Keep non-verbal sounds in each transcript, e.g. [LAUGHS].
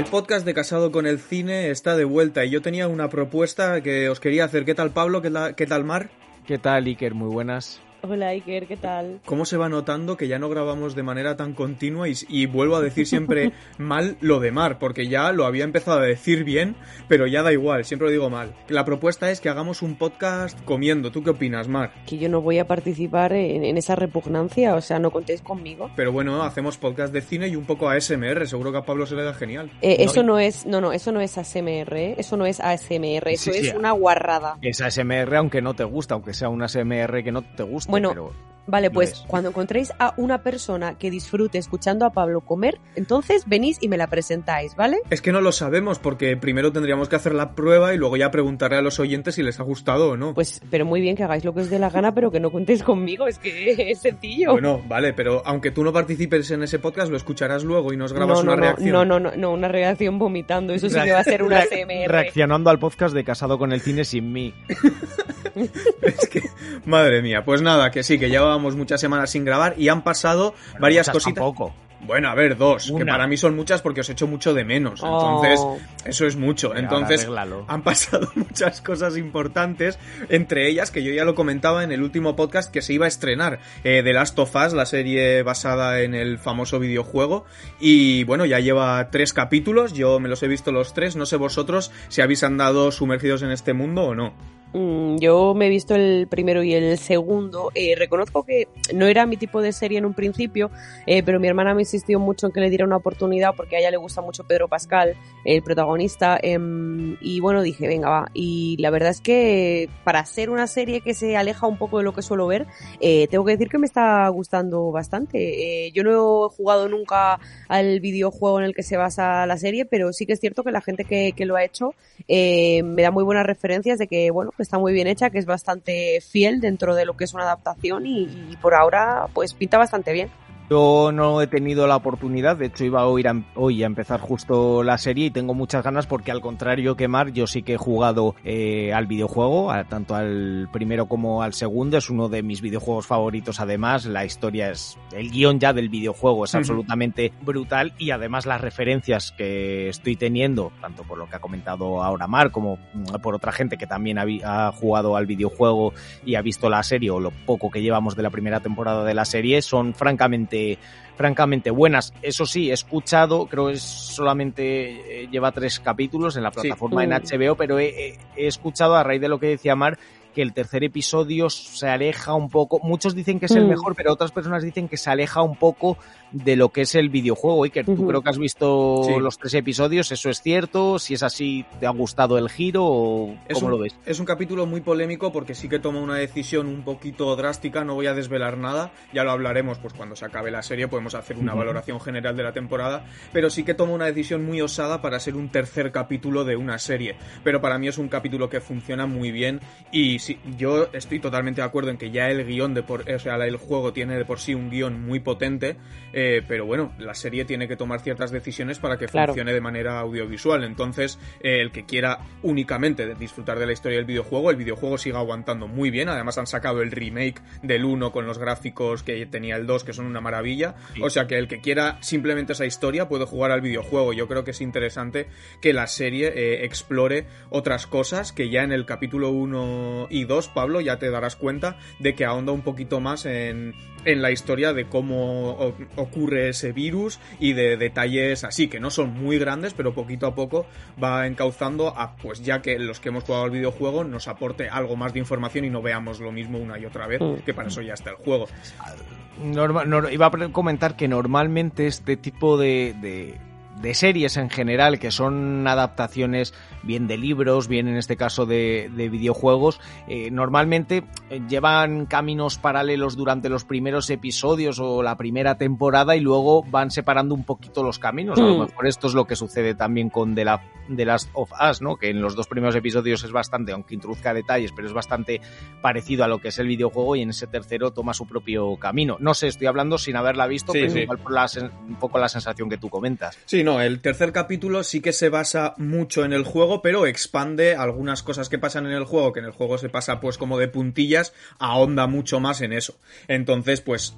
El podcast de Casado con el Cine está de vuelta y yo tenía una propuesta que os quería hacer. ¿Qué tal Pablo? ¿Qué, tal, Mar? ¿Qué tal Iker? Muy buenas. Hola Iker, ¿qué tal? ¿Cómo se va notando que ya no grabamos de manera tan continua y, y, vuelvo a decir siempre [LAUGHS] mal lo de Mar? Porque ya lo había empezado a decir bien, pero ya da igual, siempre lo digo mal. La propuesta es que hagamos un podcast comiendo. ¿Tú qué opinas, Mar? Que yo no voy a participar en, en esa repugnancia, o sea, no contéis conmigo. Pero bueno, hacemos podcast de cine y un poco ASMR, seguro que a Pablo se le da genial. Eh, eso no es, no, no, eso no es ASMR, ¿eh? eso no es ASMR, eso Sí, es sí. una guarrada. Es ASMR aunque no te gusta, aunque sea un ASMR que no te guste, Bueno, Vale, pues es. cuando encontréis a una persona que disfrute escuchando a Pablo comer, entonces venís y me la presentáis, ¿vale? Es que no lo sabemos porque primero tendríamos que hacer la prueba y luego ya preguntarle a los oyentes si les ha gustado o no. Pues, pero muy bien que hagáis lo que os dé la gana, pero que no contéis conmigo, es que [LAUGHS] es sencillo. Bueno, vale, pero aunque tú no participes en ese podcast, lo escucharás luego y nos grabas no, no, una no, reacción. no, no, no, no, una reacción vomitando, eso sí que va a ser una ASMR. reaccionando al podcast de Casado con el Cine sin mí. [LAUGHS] Es que, madre mía, pues nada, que sí, que llevábamos muchas semanas sin grabar y han pasado varias cositas. Tampoco. Bueno, a ver, dos, que para mí son muchas porque os echo mucho de menos. Oh. Entonces, eso es mucho. Entonces, han pasado [LAUGHS] muchas cosas importantes, entre ellas que yo ya lo comentaba en el último podcast que se iba a estrenar eh, The Last of Us, la serie basada en el famoso videojuego. Y bueno, ya lleva tres capítulos, yo me los he visto los tres, no sé vosotros si habéis andado sumergidos en este mundo o no. Mm, Yo me he visto el primero y el segundo. Eh, reconozco que no era mi tipo de serie en un principio, eh, pero mi hermana me insistió mucho en que le diera una oportunidad porque a ella le gusta mucho Pedro Pascal, el protagonista. em, y bueno, dije, venga, va. Y la verdad es que para ser una serie que se aleja un poco de lo que suelo ver, eh, tengo que decir que me está gustando bastante. Eh, yo no he jugado nunca al videojuego en el que se basa la serie, pero sí que es cierto que la gente que, que lo ha hecho me da muy buenas referencias de que, bueno, está muy bien hecha, que es bastante fiel dentro de lo que es una adaptación y, y por ahora, pues pinta bastante bien. Yo no he tenido la oportunidad, de hecho iba a ir a- hoy a empezar justo la serie y tengo muchas ganas porque al contrario que Mar, yo sí que he jugado eh, al videojuego, a- tanto al primero como al segundo, es uno de mis videojuegos favoritos. Además, la historia es, el guion ya del videojuego es absolutamente brutal y además las referencias que estoy teniendo, tanto por lo que ha comentado ahora Mar como por otra gente que también ha jugado al videojuego y ha visto la serie o lo poco que llevamos de la primera temporada de la serie, son francamente francamente buenas. Eso sí, he escuchado, creo que es solamente eh, lleva tres capítulos en la Sí. plataforma en Mm. HBO, pero he, he- he escuchado a raíz de lo que decía Mar que el tercer episodio se aleja un poco. Muchos dicen que es el Mm. mejor, pero otras personas dicen que se aleja un poco de lo que es el videojuego. Iker, tú Ujú. creo que has visto Sí. los tres episodios, ¿eso es cierto? Si es así, ¿te ha gustado el giro o Es cómo un, lo ves? es un capítulo muy polémico porque sí que toma una decisión un poquito drástica, no voy a desvelar nada, ya lo hablaremos pues cuando se acabe la serie, podemos hacer una valoración general de la temporada, pero sí que toma una decisión muy osada para ser un tercer capítulo de una serie, pero para mí es un capítulo que funciona muy bien y sí, yo estoy totalmente de acuerdo en que ya el guion de por, o sea, el juego tiene de por sí un guion muy potente, eh, pero bueno, la serie tiene que tomar ciertas decisiones para que Claro. funcione de manera audiovisual. Entonces, eh, el que quiera únicamente disfrutar de la historia del videojuego, el videojuego sigue aguantando muy bien. Además, han sacado el remake del 1 con los gráficos que tenía el 2, que son una maravilla. Sí. O sea que el que quiera simplemente esa historia puede jugar al videojuego. Yo creo que es interesante que la serie eh, explore otras cosas que ya en el capítulo 1 y 2, Pablo, ya te darás cuenta de que ahonda un poquito más en, en la historia de cómo ocurre ese virus y de detalles así, que no son muy grandes, pero poquito a poco va encauzando a, pues ya que los que hemos jugado al videojuego nos aporte algo más de información y no veamos lo mismo una y otra vez, Mm. que para eso ya está el juego. Iba a comentar que normalmente este tipo de, de- de series en general, que son adaptaciones bien de libros, bien en este caso de, de videojuegos, eh, normalmente eh, llevan caminos paralelos durante los primeros episodios o la primera temporada y luego van separando un poquito los caminos. A lo Mm. mejor esto es lo que sucede también con The, La- The Last of Us, ¿no? Que en los dos primeros episodios es bastante, aunque introduzca detalles, pero es bastante parecido a lo que es el videojuego y en ese tercero toma su propio camino. No sé, estoy hablando sin haberla visto, Sí, pero sí. igual por la un poco la sensación que tú comentas. Sí, no, el tercer capítulo sí que se basa mucho en el juego, pero expande algunas cosas que pasan en el juego, que en el juego se pasa pues como de puntillas, ahonda mucho más en eso. Entonces, pues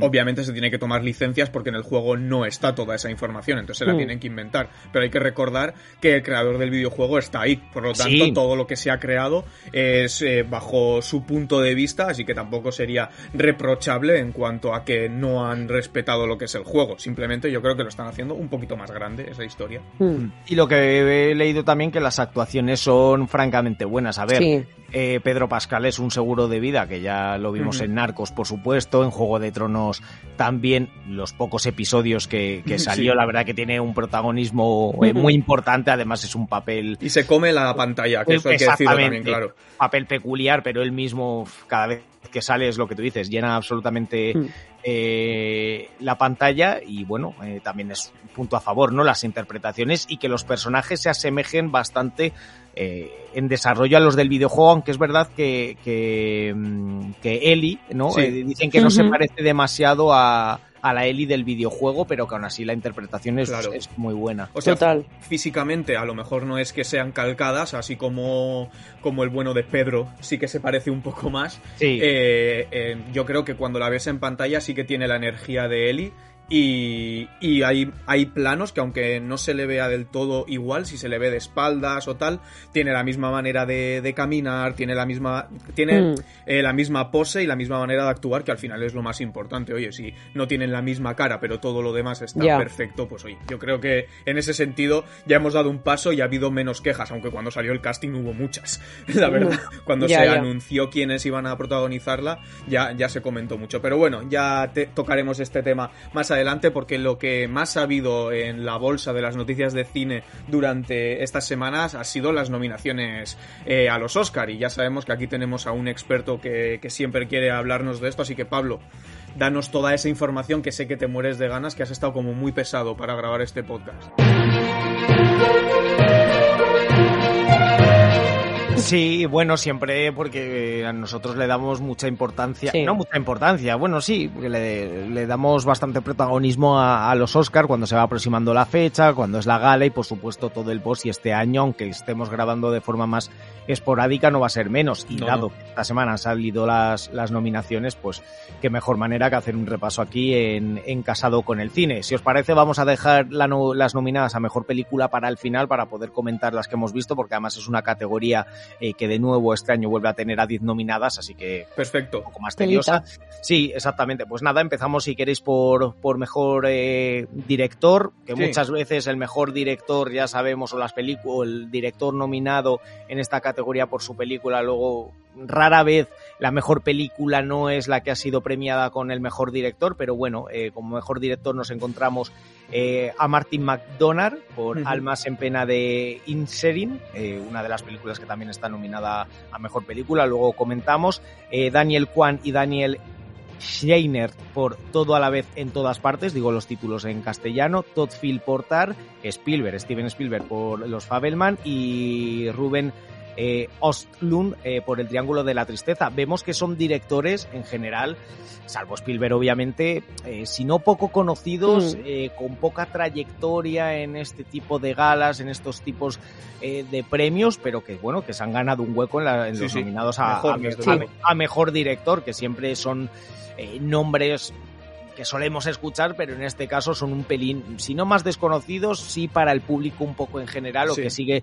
obviamente se tiene que tomar licencias porque en el juego no está toda esa información, entonces se la Mm. tienen que inventar. Pero hay que recordar que el creador del videojuego está ahí, por lo tanto Sí. todo lo que se ha creado es eh, bajo su punto de vista, así que tampoco sería reprochable en cuanto a que no han respetado lo que es el juego. Simplemente yo creo que lo están haciendo un poquito más grande esa historia. Mm. Y lo que he leído también que las actuaciones son francamente buenas. A ver, Sí. eh, Pedro Pascal es un seguro de vida, que ya lo vimos en Narcos, por supuesto, en Juego de Tronos también, los pocos episodios que, que [LAUGHS] Sí. salió, la verdad que tiene un protagonismo eh, muy importante, además es un papel Y se come la pantalla, que eso hay que decirlo también, claro. papel peculiar, pero él mismo cada vez que sale es lo que tú dices, llena absolutamente Mm. Eh, la pantalla y bueno, eh, también es un punto a favor, ¿no? Las interpretaciones y que los personajes se asemejen bastante eh, en desarrollo a los del videojuego, aunque es verdad que, que, mm, que Ellie, ¿no? Sí. Eh, dicen que no se parece demasiado a, a la Ellie del videojuego, pero que aún así la interpretación es, Claro. es muy buena. O sea, Total. físicamente a lo mejor no es que sean calcadas, así como, como el bueno de Pedro sí que se parece un poco más. Sí. Eh, eh, yo creo que cuando la ves en pantalla sí que tiene la energía de Ellie. Y, y hay, hay planos que aunque no se le vea del todo igual, si se le ve de espaldas o tal, tiene la misma manera de, de caminar, tiene la misma, tiene Mm. eh, la misma pose y la misma manera de actuar, que al final es lo más importante. Oye, si no tienen la misma cara, pero todo lo demás está perfecto, pues oye, yo creo que en ese sentido ya hemos dado un paso y ha habido menos quejas, aunque cuando salió el casting hubo muchas, [LAUGHS] la verdad. Cuando Ya, se anunció quiénes iban a protagonizarla, ya, ya se comentó mucho. Pero bueno, ya te- tocaremos este tema más adelante porque lo que más ha habido en la bolsa de las noticias de cine durante estas semanas ha sido las nominaciones eh, a los Oscar y ya sabemos que aquí tenemos a un experto que, que siempre quiere hablarnos de esto, así que Pablo, danos toda esa información que sé que te mueres de ganas, que has estado como muy pesado para grabar este podcast. Sí, bueno, siempre porque a nosotros le damos mucha importancia, Sí. no mucha importancia, bueno, sí, porque le, le damos bastante protagonismo a, a los Oscar cuando se va aproximando la fecha, cuando es la gala y por supuesto todo el post y este año, aunque estemos grabando de forma más esporádica, no va a ser menos. Y No, dado no. que esta semana han salido las, las nominaciones, pues qué mejor manera que hacer un repaso aquí en, en Casado con el Cine. Si os parece, vamos a dejar la no- las nominadas a Mejor Película para el final, para poder comentar las que hemos visto, porque además es una categoría eh, que de nuevo este año vuelve a tener a 10 nominadas, así que Perfecto. un poco más tediosa. Sí, exactamente. Pues nada, empezamos si queréis por, por mejor eh, director, que Sí. muchas veces el mejor director, ya sabemos, o las películas, el director nominado en esta categoría por su película, luego rara vez la mejor película no es la que ha sido premiada con el mejor director, pero bueno, eh, como mejor director nos encontramos eh, a Martin McDonagh por Ujú. Almas en pena de Inserin, eh, una de las películas que también está nominada a mejor película, luego comentamos, Daniel Kwan y Daniel Schreiner por Todo a la vez en todas partes, digo los títulos en castellano, Todd Phil Portar, Spielberg, Steven Spielberg por Los Fabelman y Ruben eh, Ostlund eh, por El Triángulo de la Tristeza. Vemos que son directores en general, salvo Spielberg obviamente, eh, si no poco conocidos, Mm. eh, con poca trayectoria en este tipo de galas, en estos tipos eh, de premios, pero que bueno, que se han ganado un hueco en, la- en Sí, los sí. nominados a, Mejor, a- desde a- luego. a mejor director, que siempre son eh, nombres que solemos escuchar, pero en este caso son un pelín, si no más desconocidos, sí para el público un poco en general, o Sí. que sigue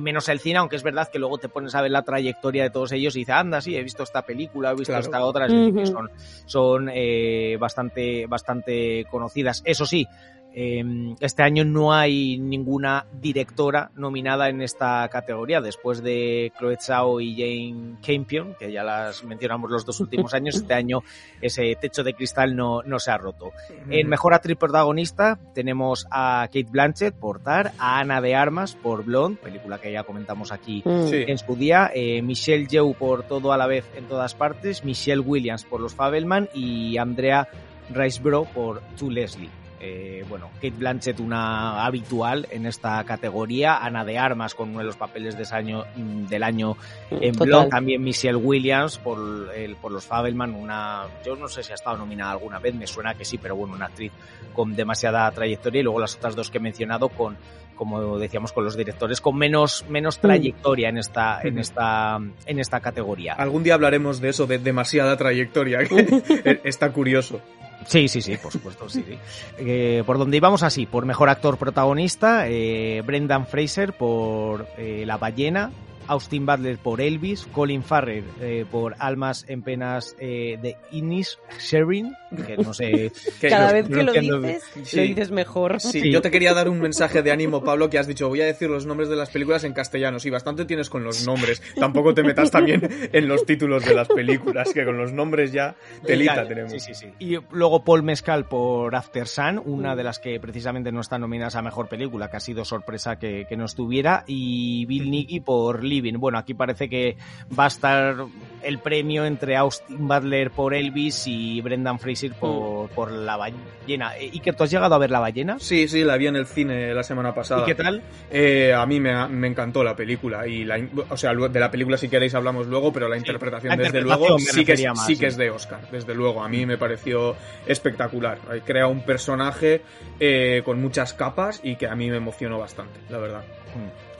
menos el cine, aunque es verdad que luego te pones a ver la trayectoria de todos ellos y dices, anda, sí, he visto esta película, he visto Claro. esta otra, son, son eh, bastante, bastante conocidas. Eso sí, este año no hay ninguna directora nominada en esta categoría, después de Chloe Zhao y Jane Campion, que ya las mencionamos los dos últimos años, este año ese techo de cristal no, no se ha roto. En Mejor Actriz Protagonista tenemos a Kate Blanchett por Tar, a Ana de Armas por Blonde, película que ya comentamos aquí Mm. Sí. en su día, eh, Michelle Yeoh por Todo a la vez en todas partes, Michelle Williams por Los Fabelman y Andrea Riseborough por To Leslie. Eh, bueno, Kate Blanchett una habitual en esta categoría, Ana de Armas con uno de los papeles de año, mm, del año en. Blonde, también Michelle Williams por, el, por Los Fabelman, una, yo no sé si ha estado nominada alguna vez, me suena que sí, pero bueno, una actriz con demasiada trayectoria y luego las otras dos que he mencionado con como decíamos con los directores con menos menos trayectoria en esta en esta en esta categoría. Algún día hablaremos de eso, de demasiada trayectoria. que [LAUGHS] Está curioso. Sí, sí, sí, por supuesto, sí, sí. Eh, por donde íbamos así, por mejor actor protagonista, eh, Brendan Fraser por eh, La ballena, Austin Butler por Elvis, Colin Farrell eh, por Almas en penas eh, de Inis Sherin, que no sé, [LAUGHS] Que- Cada vez que lo dices, Sí. lo dices mejor. Sí, Sí. yo te quería dar un mensaje de ánimo, Pablo, que has dicho, voy a decir los nombres de las películas en castellano. Sí, bastante tienes con los nombres. Tampoco te metas también [LAUGHS] en los títulos de las películas, que con los nombres ya telita Ya, tenemos. sí, sí, sí. Y luego Paul Mescal por After Sun, una de las que precisamente no están nominadas a mejor película, que ha sido sorpresa que, que no estuviera, y Bill Nighy por Living. Bueno, aquí parece que va a estar el premio entre Austin Butler por Elvis y Brendan Fraser por, por La ballena. Eh, ¿Y que tú has llegado a ver La ballena? Sí, sí, la vi en el cine la semana pasada. ¿Y qué tal? Eh, a mí me, me encantó la película y la, o sea, de la película si queréis hablamos luego, pero la interpretación la desde luego sí que, es, refería más, sí que sí. es de Oscar, desde luego. A mí me pareció espectacular. Eh, Crea un personaje eh, con muchas capas y que a mí me emocionó bastante, la verdad.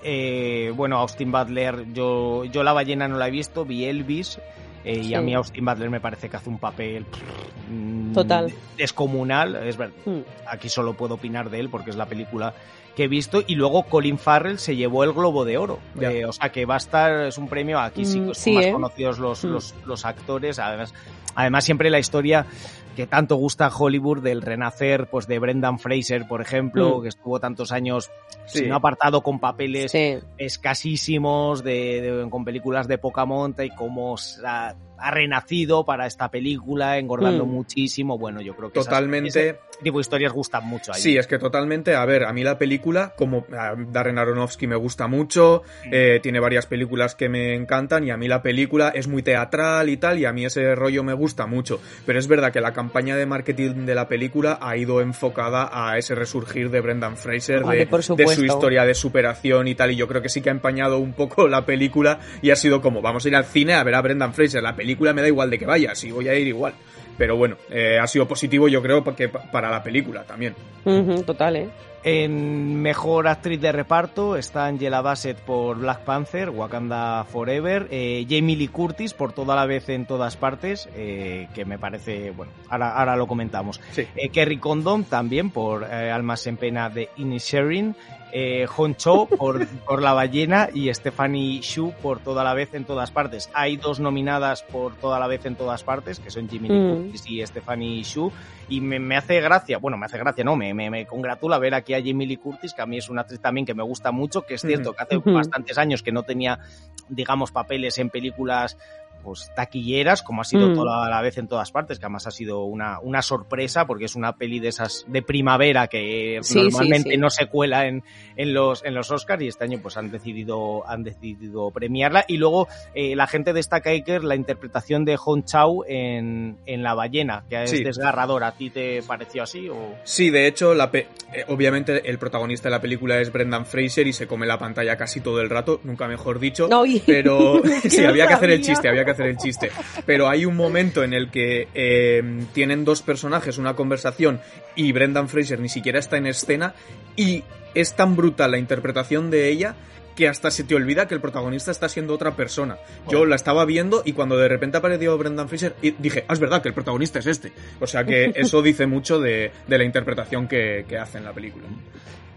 Eh, bueno, Austin Butler, yo, yo La ballena no la he visto, vi Elvis. eh, Y a mí Austin Butler me parece que hace un papel mm, Total. descomunal. Es verdad, Mm. aquí solo puedo opinar de él porque es la película que he visto. Y luego Colin Farrell se llevó el Globo de Oro. Ya. Eh, o sea que va a estar, es un premio aquí sí, Mm, que son sí, más ¿eh? conocidos los, Mm. los, los actores. Además, además, siempre la historia que tanto gusta Hollywood del renacer pues de Brendan Fraser, por ejemplo, Mm. que estuvo tantos años Sí. sin apartado con papeles Sí. escasísimos de, de- con películas de poca monta y cómo ha, renacido para esta película engordando Mm. muchísimo bueno yo creo que esas- Totalmente. ese tipo de historias gustan mucho ahí Sí, es que totalmente. A ver, a mí la película, como a Darren Aronofsky me gusta mucho, eh, tiene varias películas que me encantan y a mí la película es muy teatral y tal y a mí ese rollo me gusta mucho. Pero es verdad que la campaña de marketing de la película ha ido enfocada a ese resurgir de Brendan Fraser, Vale, de, por de su historia de superación y tal y yo creo que sí que ha empañado un poco la película y ha sido como, vamos a ir al cine a ver a Brendan Fraser, la película me da igual de que vaya, si voy a ir igual. Pero bueno, eh, ha sido positivo yo creo que pa- para la película también. Total, ¿eh? En mejor actriz de reparto está Angela Bassett por Black Panther Wakanda Forever eh, Jamie Lee Curtis por toda la vez en todas partes eh, que me parece bueno ahora, ahora lo comentamos Sí. Eh, Kerry Condon también por eh, Almas en Pena de Inisherin, eh, Hon Cho por, [LAUGHS] por La Ballena y Stephanie Shu por Toda la Vez en Todas Partes. Hay dos nominadas por Toda la Vez en Todas Partes, que son Jimmy Lee Mm. Curtis y Stephanie Shu, y me, me hace gracia, bueno, me hace gracia, no, me, me, me congratula ver aquí a Jamie Lee Curtis, que a mí es una actriz también que me gusta mucho, que es cierto que hace bastantes años que no tenía, digamos, papeles en películas pues taquilleras, como ha sido Mm. toda la vez en todas partes, que además ha sido una, una sorpresa, porque es una peli de esas de primavera que Sí, normalmente sí, sí. no se cuela en, en los en los Oscars y este año pues han decidido han decidido premiarla y luego eh, la gente destaca Iker la interpretación de Hong Chau en, en La ballena que es Sí. desgarradora ¿a ti te pareció así o Sí, de hecho, la pe- eh, obviamente el protagonista de la película es Brendan Fraser y se come la pantalla casi todo el rato, nunca mejor dicho. No, y- Pero [LAUGHS] [LAUGHS] sí, había que hacer el chiste, había que hacer el chiste. Pero hay un momento en el que eh, tienen dos personajes una conversación y Brendan Fraser ni siquiera está en escena y es tan brutal la interpretación de ella que hasta se te olvida que el protagonista está siendo otra persona. Yo la estaba viendo y cuando de repente apareció Brendan Fraser y dije, ah, es verdad que el protagonista es este. O sea que [LAUGHS] eso dice mucho de, de la interpretación que, que hace en la película.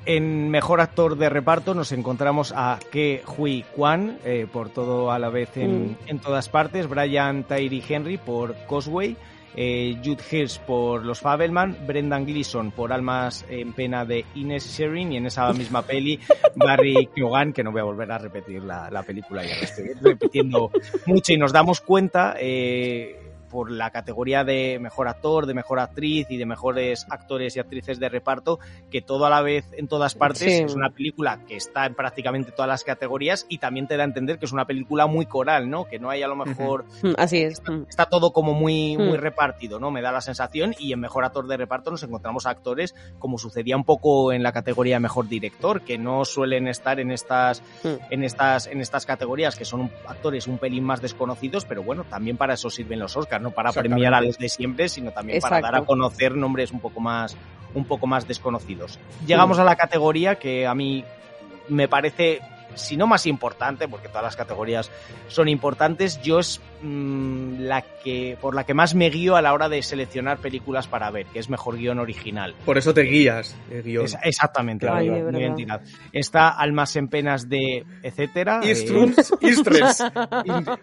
En mejor actor de reparto nos encontramos a Ke Hui Kwan eh, por todo a la vez en, Mm. en todas partes, Brian Tyree Henry por Cosway eh, Jude Hirsch por Los Fabelman, Brendan Gleeson por Almas en Pena de Ines Sherin y en esa [LAUGHS] misma peli Barry Keoghan, que no voy a volver a repetir la, la película, ya que estoy repitiendo mucho y nos damos cuenta eh, por la categoría de mejor actor, de mejor actriz y de mejores actores y actrices de reparto, que todo a la vez en todas partes Sí. es una película que está en prácticamente todas las categorías y también te da a entender que es una película muy coral, ¿no? Que no hay a lo mejor Mm, Así es. está todo como muy, muy Mm. repartido, ¿no? Me da la sensación y en mejor actor de reparto nos encontramos actores como sucedía un poco en la categoría de mejor director, que no suelen estar en estas, Mm. en estas, en estas categorías, que son actores un pelín más desconocidos, pero bueno, también para eso sirven los Oscars, no para Exactamente. premiar a los de siempre, sino también para dar a conocer nombres un poco más, un poco más desconocidos. Llegamos a la categoría que a mí me parece, si no más importante, porque todas las categorías son importantes, yo es mm, la que por la que más me guío a la hora de seleccionar películas para ver, que es mejor guion original. Por eso te guías, eh, guion. Es- exactamente, Ay, bien verdad. tirado. Está Almas en penas de etcétera. eh, Istrus, [LAUGHS] Istres.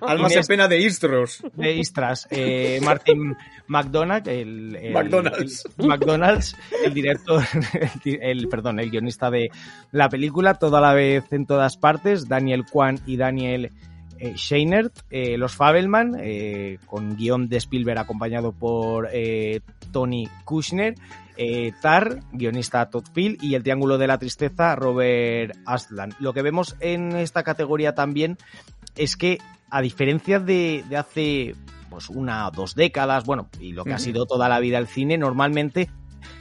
Almas en pena de Istros. de Istras, eh, Martin McDonagh, el, el- McDonald's. el- McDonald's, el director, [LAUGHS] el, di- el- perdón, el guionista de la película, toda la vez en todas partes, Daniel Kwan y Daniel eh, Scheinert, eh, los Fabelman, eh, con guion de Spielberg acompañado por eh, Tony Kushner, Tar, guionista Todd Field, y El Triángulo de la Tristeza, Robert Aslan. Lo que vemos en esta categoría también es que, a diferencia de, de hace pues una o dos décadas, bueno, y lo que ha sido toda la vida el cine, normalmente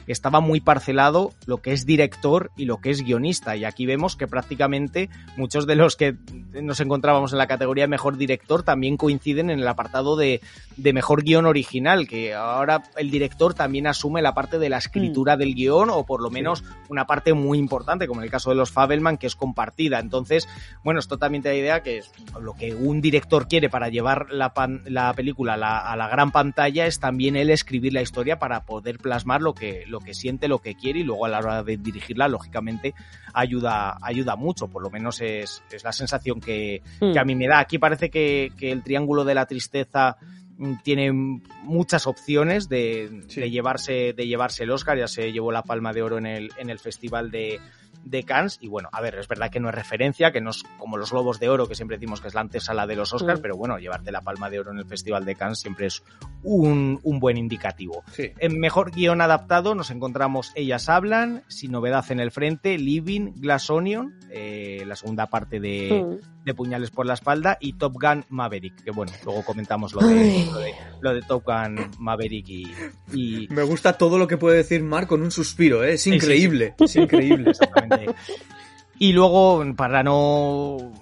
estaba muy parcelado lo que es director y lo que es guionista. Y aquí vemos que prácticamente muchos de los que nos encontrábamos en la categoría de mejor director también coinciden en el apartado de, de mejor guion original, que ahora el director también asume la parte de la escritura del guion o por lo menos una parte muy importante, como en el caso de los Fabelman, que es compartida. Entonces, bueno, esto también te da idea que es lo que un director quiere para llevar la, pan- la película a la, a la gran pantalla es también él escribir la historia para poder plasmar lo que, lo que siente, lo que quiere y luego a la hora de dirigirla, lógicamente, ayuda, ayuda mucho. Por lo menos es, es la sensación que, Mm. que a mí me da. Aquí parece que, que el Triángulo de la Tristeza mm, tiene muchas opciones de, Sí. de llevarse de llevarse el Oscar ya se llevó la Palma de Oro en el en el festival de, de Cannes y bueno a ver es verdad que no es referencia que no es como los Globos de Oro que siempre decimos que es la antesala de los Oscars Mm. pero bueno llevarte la Palma de Oro en el festival de Cannes siempre es un, un buen indicativo Sí. en mejor guion adaptado nos encontramos Ellas Hablan, Sin Novedad en el Frente, Living, Glass Onion, eh, la segunda parte de, Mm. De Puñales por la Espalda y Top Gun Maverick, que bueno, luego comentamos lo de, lo de, lo de Top Gun Maverick y... y- Me gusta todo lo que puede decir Mark con un suspiro, ¿eh? es Sí, sí, increíble. Es [LAUGHS] increíble. Exactamente. Y luego, para no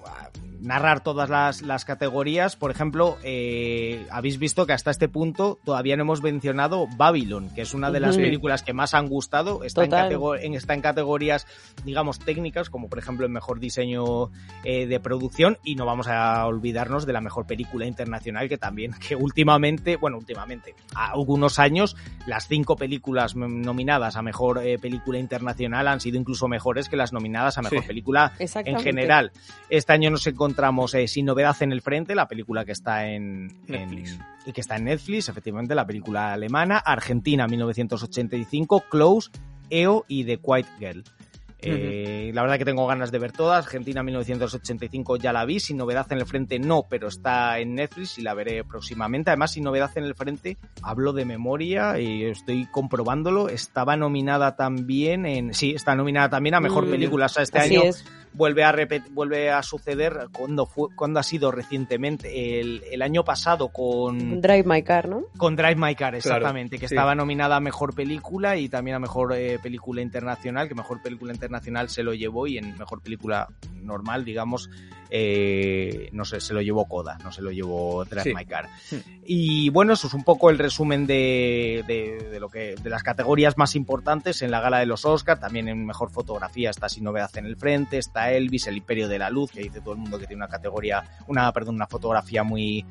narrar todas las, las categorías, por ejemplo, eh, habéis visto que hasta este punto todavía no hemos mencionado Babylon, que es una de las películas que más han gustado. Está en, Total. catego- en- está en categorías, digamos, técnicas, como por ejemplo el mejor diseño eh, de producción, y no vamos a olvidarnos de la mejor película internacional, que también, que últimamente, bueno, últimamente, a algunos años, las cinco películas nominadas a mejor eh, película internacional han sido incluso mejores que las nominadas a mejor Sí. película en general. Este año nos encontramos eh, Sin Novedad en el Frente, la película que está en Netflix. en- y que está en Netflix, efectivamente, la película alemana. Argentina, 1985, Close, EO y The Quiet Girl. Eh, La verdad que tengo ganas de ver todas. Argentina 1985 ya la vi, sin novedad en el frente no, pero está en Netflix y la veré próximamente. Además, sin novedad en el frente, hablo de memoria y estoy comprobándolo. Estaba nominada también en. Sí, está nominada también a mejor Mm, película. O sea, este Así año es. Vuelve a repet- vuelve a suceder cuando fue cuando ha sido recientemente el, el año pasado con Drive My Car, ¿no? con Drive My Car exactamente que sí. estaba nominada a mejor película y también a mejor eh, película internacional que mejor película internacional se lo llevó y en mejor película normal digamos eh, no sé se lo llevó Coda no se lo llevó Drive Sí. My Car. Y bueno eso es un poco el resumen de, de, de lo que de las categorías más importantes en la gala de los Oscar. También en mejor fotografía está Sin Novedad en el Frente está Elvis El Imperio de la Luz que dice todo el mundo que tiene una categoría una perdón una fotografía muy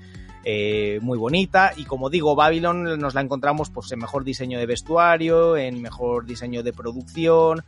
eh, muy bonita. Y como digo Babylon nos la encontramos pues en mejor diseño de vestuario en mejor diseño de producción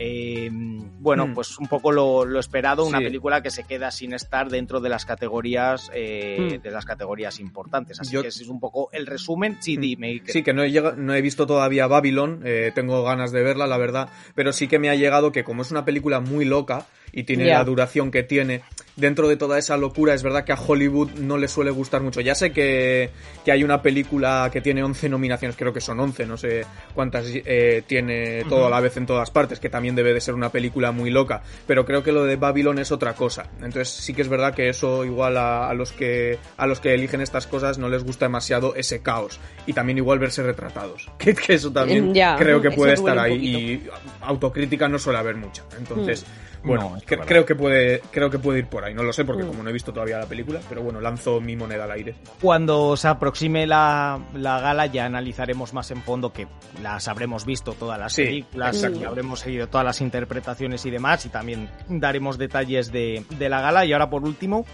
Eh, bueno, Mm. pues un poco lo, lo esperado, una película que se queda sin estar dentro de las categorías eh, Mm. de las categorías importantes. Así Yo- que ese es un poco el resumen. Sí, Mm. dime. Sí, que no he, llega- no he visto todavía Babylon, eh, tengo ganas de verla, la verdad, pero sí que me ha llegado que como es una película muy loca y tiene la duración que tiene, dentro de toda esa locura es verdad que a Hollywood no le suele gustar mucho. Ya sé que, que hay una película que tiene 11 nominaciones, creo que son 11, no sé cuántas eh, tiene todo a la vez en todas partes, que también debe de ser una película muy loca, pero creo que lo de Babylon es otra cosa. Entonces sí que es verdad que eso igual a, a los que a los que eligen estas cosas no les gusta demasiado ese caos y también igual verse retratados. [LAUGHS] Que, que eso también creo que puede estar ahí y autocrítica no suele haber mucha. Entonces, Mm. Bueno, No, cre- creo que puede creo que puede ir por ahí. No lo sé porque Mm. como no he visto todavía la película, pero bueno, lanzo mi moneda al aire. Cuando se aproxime la, la gala ya analizaremos más en fondo que las habremos visto todas las Sí, películas, y habremos seguido todas las interpretaciones y demás y también daremos detalles de, de la gala y ahora por último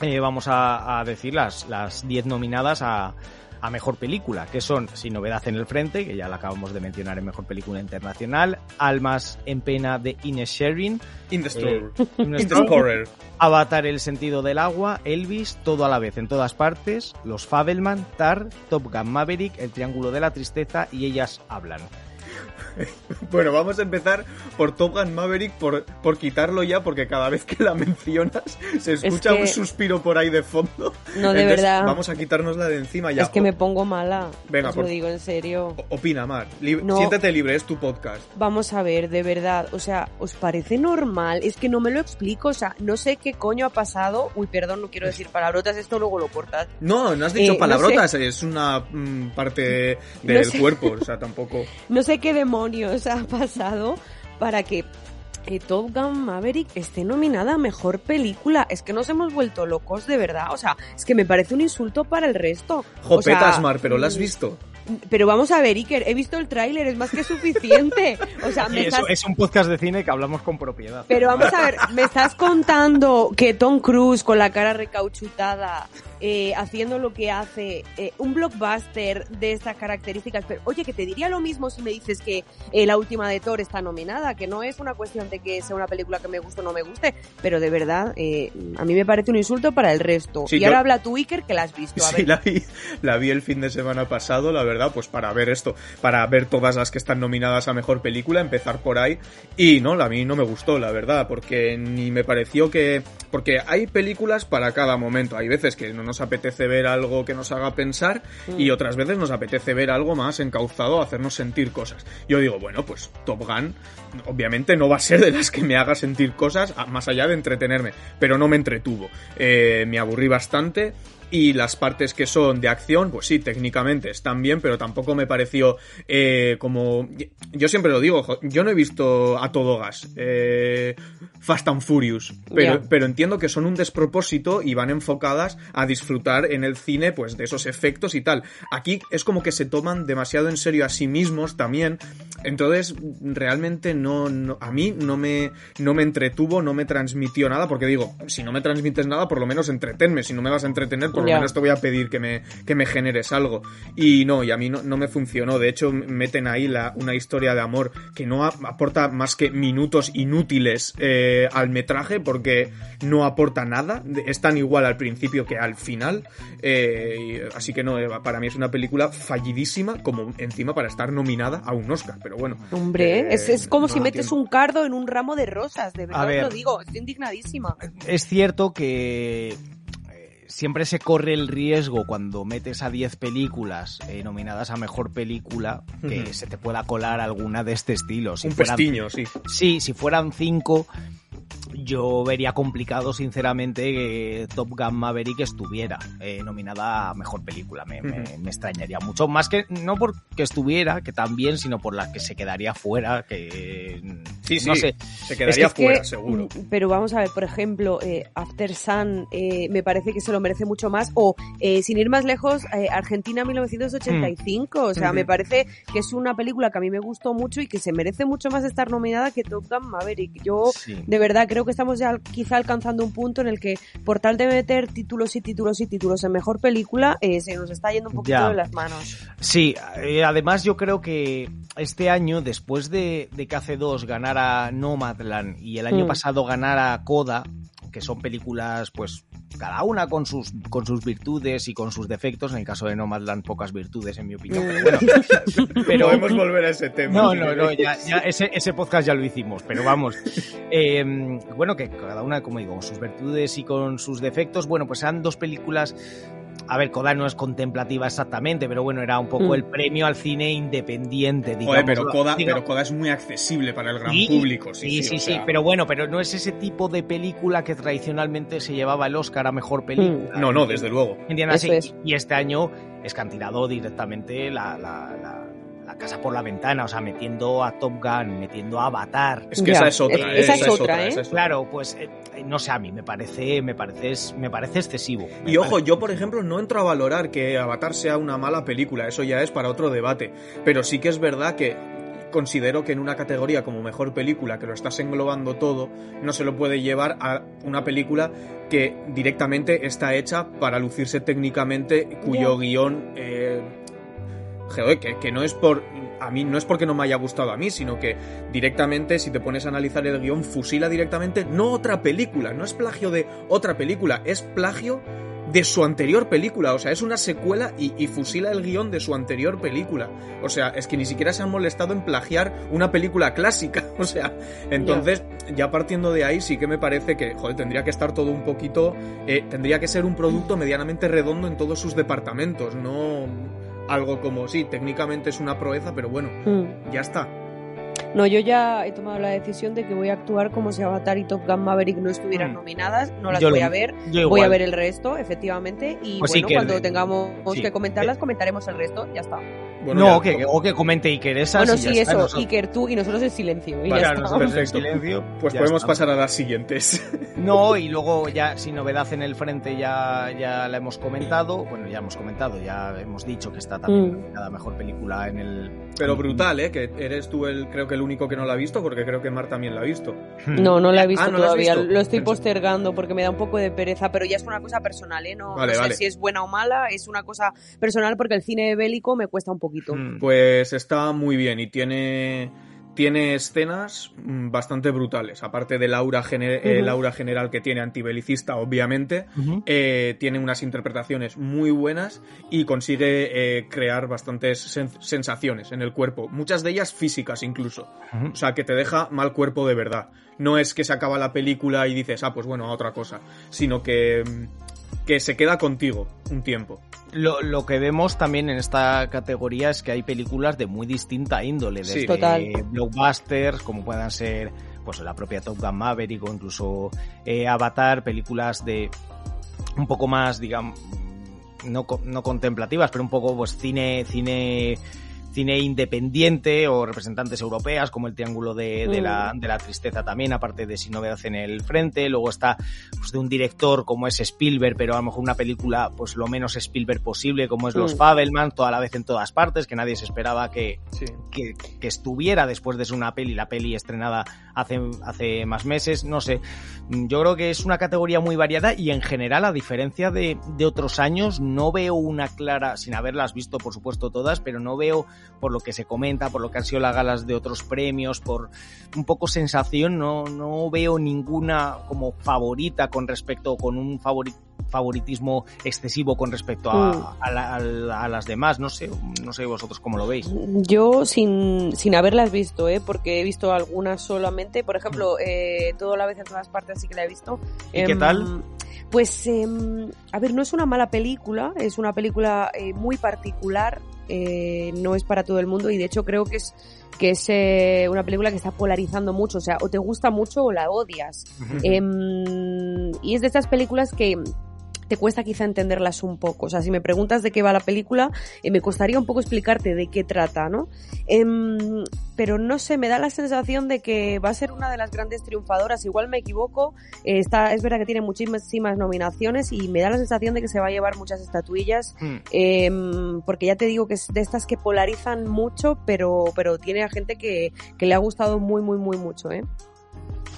eh, vamos a, a decir las las 10 nominadas a, a Mejor Película, que son Sin Novedad en el Frente, que ya la acabamos de mencionar en Mejor Película Internacional, Almas en Pena de Ines Sherin, In the store. eh, [LAUGHS] In the nuestro- scorer. Avatar el sentido del agua, Elvis, todo a la vez en todas partes, Los Fabelman, Tar, Top Gun Maverick, El Triángulo de la Tristeza y Ellas Hablan. [LAUGHS] Bueno, vamos a empezar por Top Gun Maverick por, por quitarlo ya, porque cada vez que la mencionas se escucha que- un suspiro por ahí de fondo. No, de Entonces, verdad. Vamos a quitárnosla de encima ya. Es que me pongo mala. Venga, os por- lo digo en serio. O- Opina, Mar. Lib- No. Siéntete libre, es tu podcast. Vamos a ver, de verdad, o sea, ¿os parece normal? Es que no me lo explico, o sea, no sé qué coño ha pasado. Uy, perdón, no quiero decir palabrotas, esto luego lo cortas. No, no has dicho Eh, no palabrotas, es una mm, parte [LAUGHS] No del sé. cuerpo, o sea, [LAUGHS] tampoco. No sé qué demonios [LAUGHS] ha pasado para que eh, Top Gun Maverick esté nominada a Mejor Película. Es que nos hemos vuelto locos, de verdad. O sea, es que me parece un insulto para el resto. O sea, Jopetas, Mar, pero ¿la has mm, visto? Pero vamos a ver, Iker, he visto el tráiler, es más que suficiente. O sea, me estás es un podcast de cine que hablamos con propiedad. Pero vamos a ver, me estás contando que Tom Cruise con la cara recauchutada, eh, haciendo lo que hace, eh, un blockbuster de estas características, pero oye, que te diría lo mismo si me dices que eh, la última de Thor está nominada, que no es una cuestión de que sea una película que me guste o no me guste, pero de verdad, eh, a mí me parece un insulto para el resto. Sí, y yo- ahora habla tú, Iker, que la has visto. A Sí, ver. la vi, la vi el fin de semana pasado, la verdad, pues para ver esto, para ver todas las que están nominadas a mejor película, empezar por ahí. Y no, a mí no me gustó, la verdad, porque ni me pareció que. Porque hay películas para cada momento. Hay veces que no nos apetece ver algo que nos haga pensar Mm. y otras veces nos apetece ver algo más encauzado, hacernos sentir cosas. Yo digo, bueno, pues Top Gun, obviamente no va a ser de las que me haga sentir cosas, más allá de entretenerme, pero no me entretuvo. Eh, me aburrí bastante. Y las partes que son de acción, pues sí, técnicamente están bien, pero tampoco me pareció eh, como... Yo siempre lo digo, yo no he visto a todo gas eh, Fast and Furious, pero, pero entiendo que son un despropósito y van enfocadas a disfrutar en el cine pues de esos efectos y tal. Aquí es como que se toman demasiado en serio a sí mismos también, entonces realmente no, no- a mí no me, no me entretuvo, no me transmitió nada, porque digo, si no me transmites nada, por lo menos entretenme, si no me vas a entretener, por lo menos te voy a pedir que me, que me generes algo. Y no, y a mí no, no me funcionó, de hecho meten ahí la, una historia de amor que no a- aporta más que minutos inútiles eh, al metraje, porque no aporta nada, es tan igual al principio que al final, eh, y- así que no, eh, para mí es una película fallidísima, como encima para estar nominada a un Oscar, pero bueno. Hombre, eh, es, es como no si metes un cardo en un ramo de rosas, de verdad os lo digo, estoy indignadísima. Es cierto que siempre se corre el riesgo cuando metes a 10 películas eh, nominadas a mejor película que se te pueda colar alguna de este estilo. Si un fueran- pestiño, sí. Sí, si fueran 5, yo vería complicado, sinceramente, que Top Gun Maverick estuviera eh, nominada a mejor película. Me, me- Ujú. me extrañaría mucho. Más que no porque estuviera, que también, sino por la que se quedaría fuera, que Sí, no sí. sé. Se quedaría Es que, fuera, seguro. mm, Pero vamos a ver, por ejemplo, eh, After Sun eh, me parece que se lo merece mucho más. O, eh, sin ir más lejos, eh, Argentina 1985. O sea, me parece que es una película que a mí me gustó mucho y que se merece mucho más estar nominada que Top Gun Maverick. Yo, Sí. de verdad, creo que estamos ya quizá alcanzando un punto en el que, por tal de meter títulos y títulos y títulos en mejor película, eh, se nos está yendo un poquito Ya. de las manos. Sí, eh, además yo creo que este año, después de, de que hace dos ganara Nomadland y el año Mm. pasado ganara Coda, que son películas, pues, cada una con sus, con sus virtudes y con sus defectos. En el caso de Nomadland, pocas virtudes, en mi opinión. Pero bueno, [LAUGHS] pero- Podemos volver a ese tema. no, no, no, ya, ya ese, ese podcast ya lo hicimos, pero vamos. Eh, [LAUGHS] bueno, que cada una, como digo, con sus virtudes y con sus defectos. Bueno, pues eran dos películas. A ver, Coda no es contemplativa exactamente, pero bueno, era un poco Mm. el premio al cine independiente, digamos. Joder, pero Coda, Diga- pero Coda es muy accesible para el gran Sí, público. Sí, Sí, sí, sí, o sí, sea, pero bueno, pero no es ese tipo de película que tradicionalmente se llevaba el Oscar a mejor película. No, no, desde luego. ¿Entiendes? Eso Así, es. Y este año es que han tirado directamente la, la- la- la casa por la ventana, o sea, metiendo a Top Gun, metiendo a Avatar. Es que Ya, esa es otra. esa eh, es otra, ¿eh? esa es otra. Claro, pues eh, no sé, a mí me parece, me parece, me parece excesivo. Me Y ojo, yo por ejemplo no entro a valorar que Avatar sea una mala película, eso ya es para otro debate. Pero sí que es verdad que considero que en una categoría como mejor película, que lo estás englobando todo, no se lo puede llevar a una película que directamente está hecha para lucirse técnicamente, cuyo Ya. guion... eh, que, que no es por... A mí no es porque no me haya gustado a mí, sino que directamente, si te pones a analizar el guion, fusila directamente no otra película, no es plagio de otra película, es plagio de su anterior película. O sea, es una secuela y, y fusila el guion de su anterior película. O sea, es que ni siquiera se han molestado en plagiar una película clásica. [LAUGHS] O sea, entonces, ya partiendo de ahí, sí que me parece que, joder, tendría que estar todo un poquito. eh, tendría que ser un producto medianamente redondo en todos sus departamentos, no algo como, sí, técnicamente es una proeza, pero bueno, Mm. ya está. No, yo ya he tomado la decisión de que voy a actuar como si Avatar y Top Gun Maverick no estuvieran Mm. nominadas, no las Yo voy lo- a ver, voy a ver el resto, efectivamente, y Pues sí bueno, que- cuando tengamos sí. que comentarlas, comentaremos el resto, ya está. Bueno, no, ya- que, o que comente Iker esas bueno, sí, está, eso, nosotros- Iker, tú y nosotros en silencio, y Vale, ya nosotros en Perfecto. silencio, Pues ya podemos está. pasar a las siguientes. [LAUGHS] No, y luego ya sin novedad en el frente ya, ya la hemos comentado. Bueno, ya hemos comentado, ya hemos dicho que está también Mm. nominada a mejor película en el. Pero brutal, ¿eh? Que eres tú el, creo que el único que no la ha visto, porque creo que Mar también la ha visto. No, no la he visto Ah, ¿no la has todavía, visto? lo estoy postergando porque me da un poco de pereza, pero ya es una cosa personal, ¿eh? No, Vale, no sé vale. si es buena o mala, es una cosa personal porque el cine bélico me cuesta un poquito. Mm. Pues está muy bien y tiene, tiene escenas mm, bastante brutales. Aparte del aura, gener- el Ujú. aura general que tiene antibelicista, obviamente, eh, tiene unas interpretaciones muy buenas y consigue eh, crear bastantes sen- sensaciones en el cuerpo. Muchas de ellas físicas incluso. O sea, que te deja mal cuerpo de verdad. No es que se acaba la película y dices, ah, pues bueno, a otra cosa. Sino que, mm, que se queda contigo un tiempo. Lo, lo que vemos también en esta categoría es que hay películas de muy distinta índole, Sí. desde Total. blockbusters, como puedan ser pues la propia Top Gun Maverick o incluso eh, Avatar, películas de un poco más, digamos, no, no contemplativas, pero un poco pues cine, cine cine independiente o representantes europeas como el Triángulo de, de Mm. la, de la Tristeza también, aparte de Sin Novedad en el Frente. Luego está pues, de un director como es Spielberg, pero a lo mejor una película pues lo menos Spielberg posible, como es Los Mm. Fabelman, toda la vez en todas partes, que nadie se esperaba que, Sí. que, que estuviera después de ser una peli, la peli estrenada hace, hace más meses, no sé. Mm, Yo creo que es una categoría muy variada y en general, a diferencia de, de otros años, no veo una clara, sin haberlas visto por supuesto todas, pero no veo por lo que se comenta, por lo que han sido las galas de otros premios, por un poco sensación, no, no veo ninguna como favorita con respecto, con un favori- favoritismo excesivo con respecto a, Mm. a la- a la- a las demás, no sé, no sé vosotros cómo lo veis. Yo sin, sin haberlas visto, ¿eh? porque he visto algunas solamente. Por ejemplo, eh, todo la vez en todas partes sí que la he visto. Mm. ¿Y qué Em, tal? Pues, em, a ver, no es una mala película, es una película eh, muy particular, eh, no es para todo el mundo y de hecho creo que es que es eh, una película que está polarizando mucho, o sea, o te gusta mucho o la odias. Em, y es de estas películas que te cuesta quizá entenderlas un poco. O sea, si me preguntas de qué va la película, eh, me costaría un poco explicarte de qué trata, ¿no? Em, pero no sé, me da la sensación de que va a ser una de las grandes triunfadoras. Igual me equivoco. eh, está, es verdad que tiene muchísimas nominaciones y me da la sensación de que se va a llevar muchas estatuillas. Hmm. em, porque ya te digo que es de estas que polarizan mucho, pero, pero tiene a gente que, que le ha gustado muy, muy, muy mucho, ¿eh?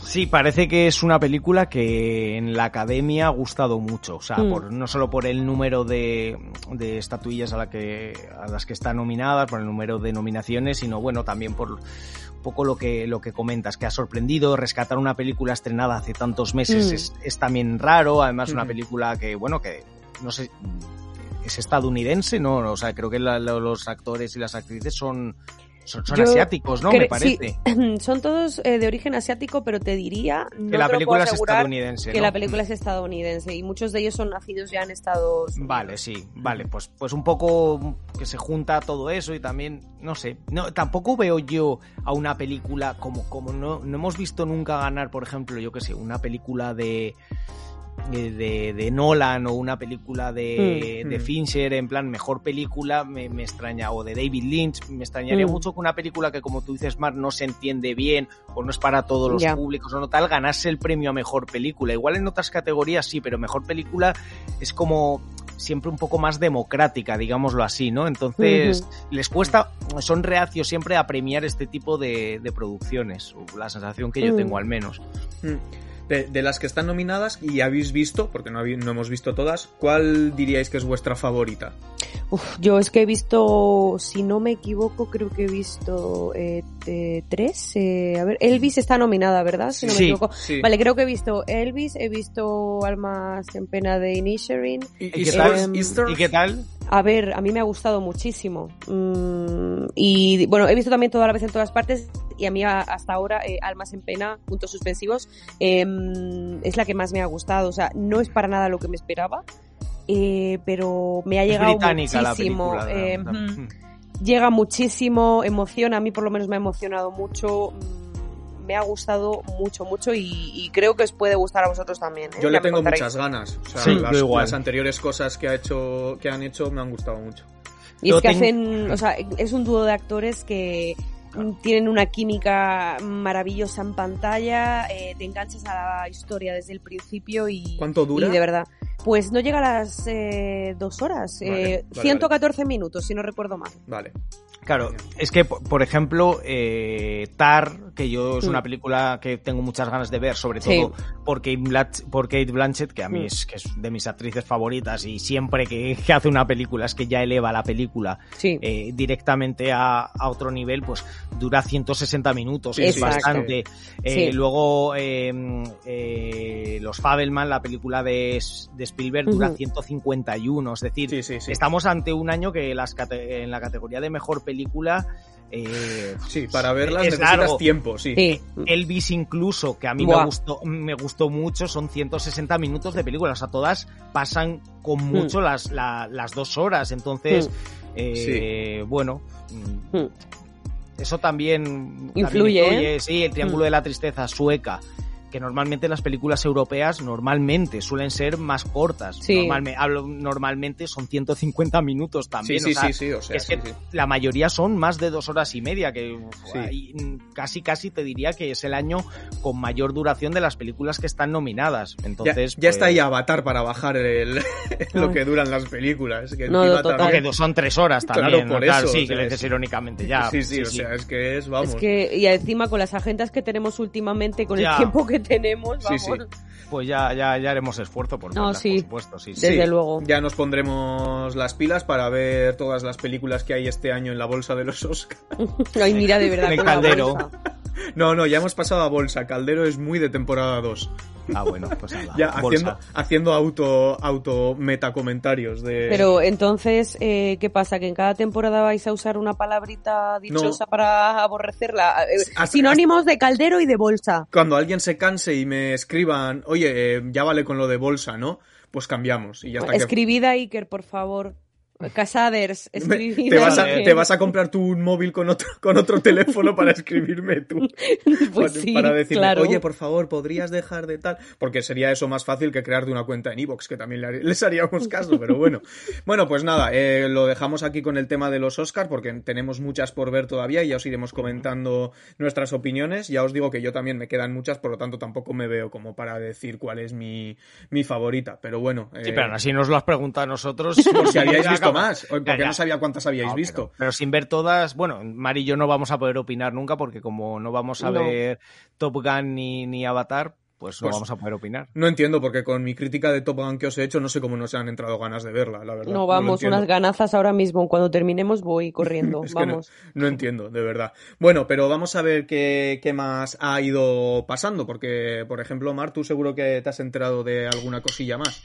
Sí, parece que es una película que en la academia ha gustado mucho. O sea, Mm. por, no solo por el número de, de estatuillas a, la que, a las que está nominada, por el número de nominaciones, sino bueno, también por un poco lo que, lo que comentas, que ha sorprendido. Rescatar una película estrenada hace tantos meses Mm. es, es también raro. Además, una Ujú. película que, bueno, que no sé, es estadounidense, ¿no? O sea, creo que la- los actores y las actrices son, son, asiáticos, ¿no? Me parece. [CLEARS THROAT] Son todos eh, de origen asiático, pero te diría no que la te película es estadounidense. que ¿no? la película es estadounidense y muchos de ellos son nacidos ya en Estados Unidos. Vale, sí, vale, pues, pues un poco que se junta todo eso y también, no sé, no, tampoco veo yo a una película como, como no, no hemos visto nunca ganar, por ejemplo, yo que sé, una película de, de, de- Nolan o una película de, Mm. de Mm. Fincher, en plan, mejor película, me, me extraña, o de David Lynch, me extrañaría Mm. mucho que una película que, como tú dices, Mar, no se entiende bien o no es para todos los públicos o no tal, ganase el premio a mejor película. Igual en otras categorías sí, pero mejor película es como siempre un poco más democrática, digámoslo así, ¿no? Entonces, les cuesta, son reacios siempre a premiar este tipo de, de producciones, o la sensación que yo Mm. tengo al menos. Mm. De, de las que están nominadas y habéis visto, porque no, hemos visto todas, ¿cuál diríais que es vuestra favorita? Uf, yo es que he visto, si no me equivoco, creo que he visto eh, eh, tres. eh, a ver, Elvis está nominada, ¿verdad? Si no Sí. me equivoco. Sí. Vale, creo que he visto Elvis, he visto Almas en Pena de Inisherin. ¿Y, ¿Y qué Easter- tal? ¿Y qué tal? A ver, a mí me ha gustado muchísimo. Mm, y bueno, he visto también toda la vez en todas partes. Y a mí hasta ahora, eh, Almas en Pena, puntos suspensivos, em, es la que más me ha gustado. O sea, no es para nada lo que me esperaba. eh, pero me ha llegado británica la muchísimo. película. la- mm. llega muchísimo, emociona, a mí por lo menos me ha emocionado mucho, mm, me ha gustado mucho, mucho y, y creo que os puede gustar a vosotros también. ¿eh? Yo Ya le tengo muchas ganas. O sea, Sí, las, yo igual. las anteriores cosas que, ha hecho, que han hecho me han gustado mucho. Y Yo es que tengo- hacen, o sea, es un dúo de actores que tienen una química maravillosa en pantalla, eh, te enganchas a la historia desde el principio y, ¿Cuánto dura? y de verdad. Pues no llega a las eh, dos horas, Vale, eh, vale, 114 minutos, si no recuerdo mal. Vale. Claro, es que, por por ejemplo, eh, Tar, que yo es Mm. una película que tengo muchas ganas de ver, sobre Sí. todo por, Kate Blanch- por Kate Blanchett, que a mí Mm. es, que es de mis actrices favoritas y siempre que, que hace una película es que ya eleva la película Sí. eh, directamente a, a otro nivel, pues dura 160 minutos, Sí, que es bastante. Eh, Sí. Luego, eh, eh, Los Fabelman, la película de, de Spielberg, dura Ujú. 151, es decir, Sí, sí, sí. Estamos ante un año que las en la categoría de mejor película. Eh, Sí, para verlas es necesitas largo. tiempo, sí. Sí. Elvis incluso, que a mí me gustó, me gustó mucho, son 160 minutos de película. O sea, todas pasan con Hmm. mucho las, la- las dos horas. Entonces, eh, bueno. mm, Mm. Eso también también Influye, ¿eh? Sí, el Triángulo Mm. de la Tristeza sueca. Que normalmente las películas europeas normalmente suelen ser más cortas. Sí. Normalme- hablo- normalmente son 150 minutos Sí, también. sí, o sea, sí, sí, o sea, es sí, que sí. la mayoría son más de dos horas y media, que Sí. ahí, mm, casi casi te diría que es el año con mayor duración de las películas que están nominadas. Ya, Entonces, ya está pues, ahí Avatar para bajar el, [LAUGHS] lo que duran las películas. Que No, encima total. no, también- que son tres horas Claro, también. ¿no? por Claro, eso, sí, o que sea, es- dices irónicamente, [LAUGHS] ya. sí, sí, o sea, es que es, vamos. Es que, y encima con las agendas que tenemos últimamente, con Ya. el tiempo que [LAUGHS] tenemos, Sí, vamos. sí. Pues ya, ya, ya haremos esfuerzo por No, verlas, sí. por supuesto, sí, sí. Desde Sí, luego. Ya nos pondremos las pilas para ver todas las películas que hay este año en la bolsa de los Oscars. [LAUGHS] Ay, mira, de verdad. En la Caldero. bolsa. No, no, ya hemos pasado a bolsa. Caldero es muy de temporada 2. Ah, bueno, pues nada. Ya haciendo, haciendo auto, auto metacomentarios de. Pero entonces, eh, ¿qué pasa? ¿Que en cada temporada vais a usar una palabrita dichosa para aborrecerla? Eh, Hasta- Sinónimos de caldero y de bolsa. Cuando alguien se canse y me escriban, oye, eh, ya vale con lo de bolsa, ¿no? Pues cambiamos y ya está. que- Escribid a Iker, por favor. Casaders, escribid te, vas a, Iker. te vas a comprar tú un móvil con otro, con otro teléfono para escribirme tú. [LAUGHS] Pues para, sí, para decirme, claro. oye, por favor, ¿podrías dejar de tal? Porque sería eso más fácil que crearte una cuenta en Evox, que también les haríamos caso, pero bueno. [LAUGHS] Bueno, pues nada, eh, lo dejamos aquí con el tema de los Oscars, porque tenemos muchas por ver todavía y ya os iremos comentando nuestras opiniones. Ya os digo que yo también me quedan muchas, por lo tanto tampoco me veo como para decir cuál es mi, mi favorita. Pero bueno. Sí, eh, pero aún así nos lo has preguntado a nosotros. [LAUGHS] por si habíais visto visto más, porque no sabía cuántas habíais visto. Pero, sin ver todas, bueno, Mari y yo no vamos a poder opinar nunca porque como no vamos a ver Top Gun ni, ni Avatar, pues no pues vamos a poder opinar. No entiendo, porque con mi crítica de Top Gun que os he hecho, no sé cómo no se han entrado ganas de verla, la verdad. No, vamos, unas ganazas ahora mismo. Cuando terminemos voy [LAUGHS] corriendo. vamos. no, entiendo, de verdad. Bueno, pero vamos a ver qué, qué, más ha ido pasando, porque, por ejemplo, Mar, tú seguro que te has enterado de alguna cosilla más.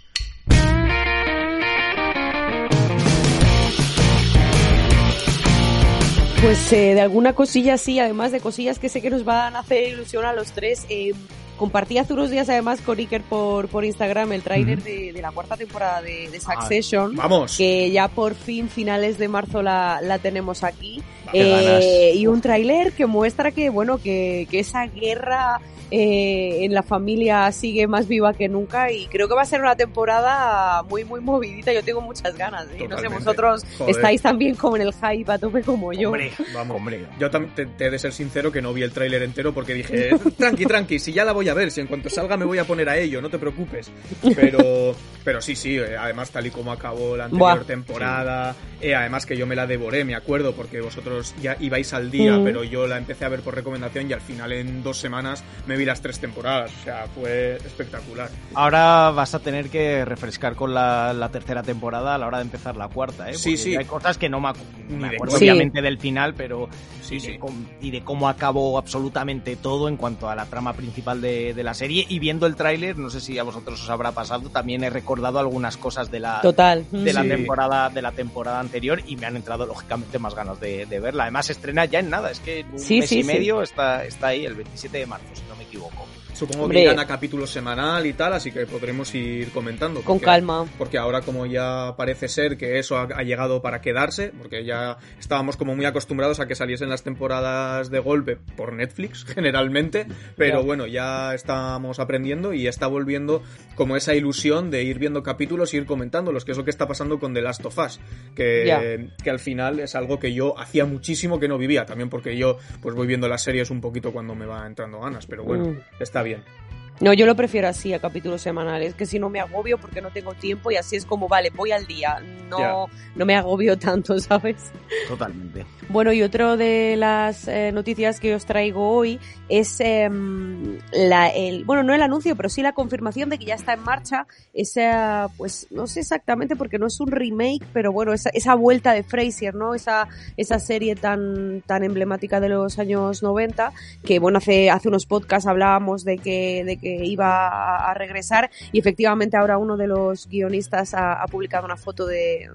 Pues eh, de alguna cosilla sí, además de cosillas que sé que nos van a hacer ilusión a los tres. Eh, compartí hace unos días además con Iker por, por Instagram el tráiler de, la cuarta temporada de, de ah, Succession. vamos. Que ya por fin, finales de marzo, la, la tenemos aquí. Eh, y un tráiler que muestra que, bueno, que, que esa guerra eh, en la familia sigue más viva que nunca y creo que va a ser una temporada muy, muy movidita. Yo tengo muchas ganas. ¿eh? No sé, vosotros estáis también como en el hype a tope como yo. Hombre, [LAUGHS] vamos, hombre. Yo también te, he de ser sincero que no vi el tráiler entero porque dije, tranqui, tranqui, si ya la voy a ver, si en cuanto salga me voy a poner a ello, no te preocupes. [LAUGHS] Pero, pero sí, sí, eh, además tal y como acabó la anterior temporada, eh, además que yo me la devoré, me acuerdo, porque vosotros ya ibais al día, mm. pero yo la empecé a ver por recomendación y al final en dos semanas me vi las tres temporadas. O sea, fue espectacular. Ahora vas a tener que refrescar con la, tercera temporada a la hora de empezar la cuarta, ¿eh? sí, sí. Hay cosas que no me, acuerdo obviamente del final, pero sí, sí. y de cómo acabó absolutamente todo en cuanto a la trama principal de, la serie. Y viendo el tráiler, no sé si a vosotros os habrá pasado, también he recordado algunas cosas de la, Total. De la temporada de la temporada anterior y me han entrado lógicamente más ganas de, verla. Además, estrena ya en nada, es que un mes y medio está, está ahí, el 27 de marzo, si no me equivoco. Supongo que irán a capítulo semanal y tal, así que podremos ir comentando. Con calma. Porque ahora como ya parece ser que eso ha, llegado para quedarse, porque ya estábamos como muy acostumbrados a que saliesen las temporadas de golpe por Netflix [LAUGHS] generalmente, pero bueno, ya estamos aprendiendo y está volviendo como esa ilusión de ir viendo capítulos y ir comentándolos, que es lo que está pasando con The Last of Us, que, que al final es algo que yo hacía muchísimo que no vivía, también porque yo pues voy viendo las series un poquito cuando me va entrando ganas, pero bueno, mm. está bien bien. No, yo lo prefiero así, a capítulos semanales, que si no me agobio porque no tengo tiempo y así es como, vale, voy al día, no, no me agobio [LAUGHS] tanto, ¿sabes? Totalmente. Bueno, y otro de las eh, noticias que os traigo hoy es em, la, el, bueno, no el anuncio, pero sí la confirmación de que ya está en marcha esa, pues no sé exactamente porque no es un remake, pero bueno, esa, esa vuelta de Fraser, ¿no? Esa, esa serie tan, tan emblemática de los años 90, que bueno, hace, hace unos podcasts hablábamos de que, de que iba a, regresar y efectivamente ahora uno de los guionistas ha, publicado una foto de,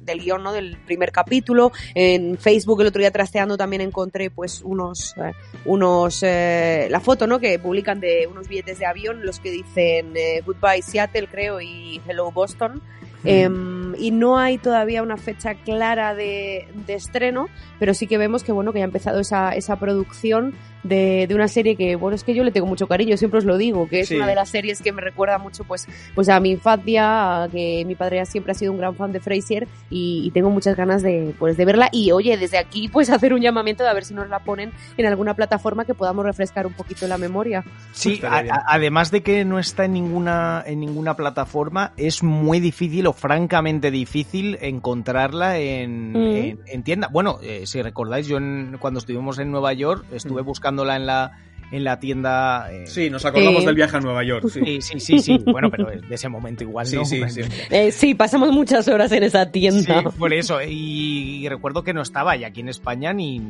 del guion, ¿no? Del primer capítulo. En Facebook el otro día trasteando también encontré pues unos, eh, unos, eh, la foto, ¿no? Que publican de unos billetes de avión, los que dicen eh, Goodbye Seattle, creo, y Hello Boston. Em, y no hay todavía una fecha clara de, de, estreno, pero sí que vemos que bueno que ya ha empezado esa, esa producción de, de, una serie que, bueno, es que yo le tengo mucho cariño, siempre os lo digo, que es una de las series que me recuerda mucho pues, pues a mi infancia, a que mi padre siempre ha sido un gran fan de Frasier y, tengo muchas ganas de, pues, de verla. Y oye, desde aquí pues [LAUGHS] hacer un llamamiento de a ver si nos la ponen en alguna plataforma que podamos refrescar un poquito la memoria. Sí, además de que no está en ninguna, en ninguna plataforma, es muy difícil o francamente difícil encontrarla en, mm. en, tienda. Bueno, eh, si recordáis, yo cuando estuvimos en Nueva York estuve mm. buscando en la en la tienda. Eh, sí, nos acordamos del viaje a Nueva York. Sí, sí, sí, sí. Bueno, pero de ese momento igual sí, no. Sí, sí. Eh, sí, pasamos muchas horas en esa tienda. Sí, por eso. Y, recuerdo que no estaba y aquí en España ni.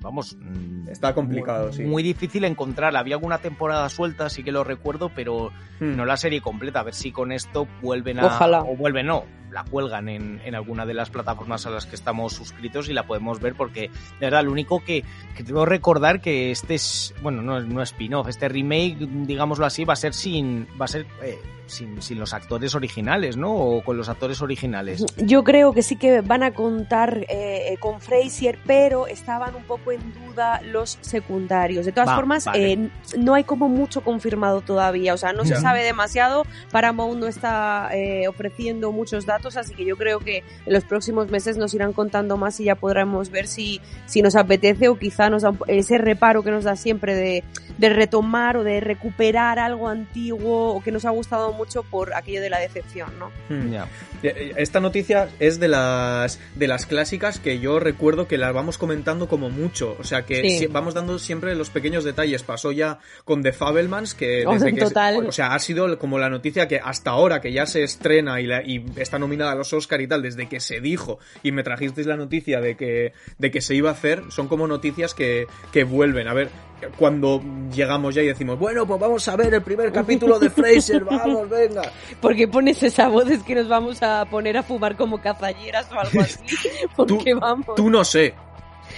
Vamos. Mm, Está complicado, sí. Muy difícil encontrar. Había alguna temporada suelta, sí que lo recuerdo, pero hmm. no la serie completa. A ver si con esto vuelven a. Ojalá. O vuelven, no la cuelgan en, en, alguna de las plataformas a las que estamos suscritos y la podemos ver porque, de verdad, lo único que, que debo recordar que este es, bueno, no, no spin-off, este remake, digámoslo así, va a ser sin, va a ser eh, sin, sin, los actores originales, ¿no? O con los actores originales. Yo creo que sí que van a contar eh, con Frazier, pero estaban un poco en duda los secundarios. De todas Va, formas, vale. eh, no hay como mucho confirmado todavía, o sea, no se sabe demasiado. Paramount no está eh, ofreciendo muchos datos, así que yo creo que en los próximos meses nos irán contando más y ya podremos ver si, si nos apetece o quizá nos da un- ese reparo que nos da siempre de, de retomar o de recuperar algo antiguo o que nos ha gustado mucho por aquello de la decepción, ¿no? Hmm. Ya. Eh, Esta noticia es de las de las clásicas que yo recuerdo que las vamos comentando como mucho, o sea que Sí. si- vamos dando siempre los pequeños detalles. Pasó ya con The Fabelmans que Oh, desde que total. o sea ha sido como la noticia que hasta ahora que ya se estrena y, la- y está nominada a los Oscar y tal desde que se dijo y me trajisteis la noticia de que de que se iba a hacer son como noticias que que vuelven a ver cuando llegamos ya y decimos bueno pues vamos a ver el primer capítulo de Fraser vamos [LAUGHS] venga Porque pones esa voz es que nos vamos a poner a fumar como cazalleras o algo así. [LAUGHS] Porque vamos. Tú no sé.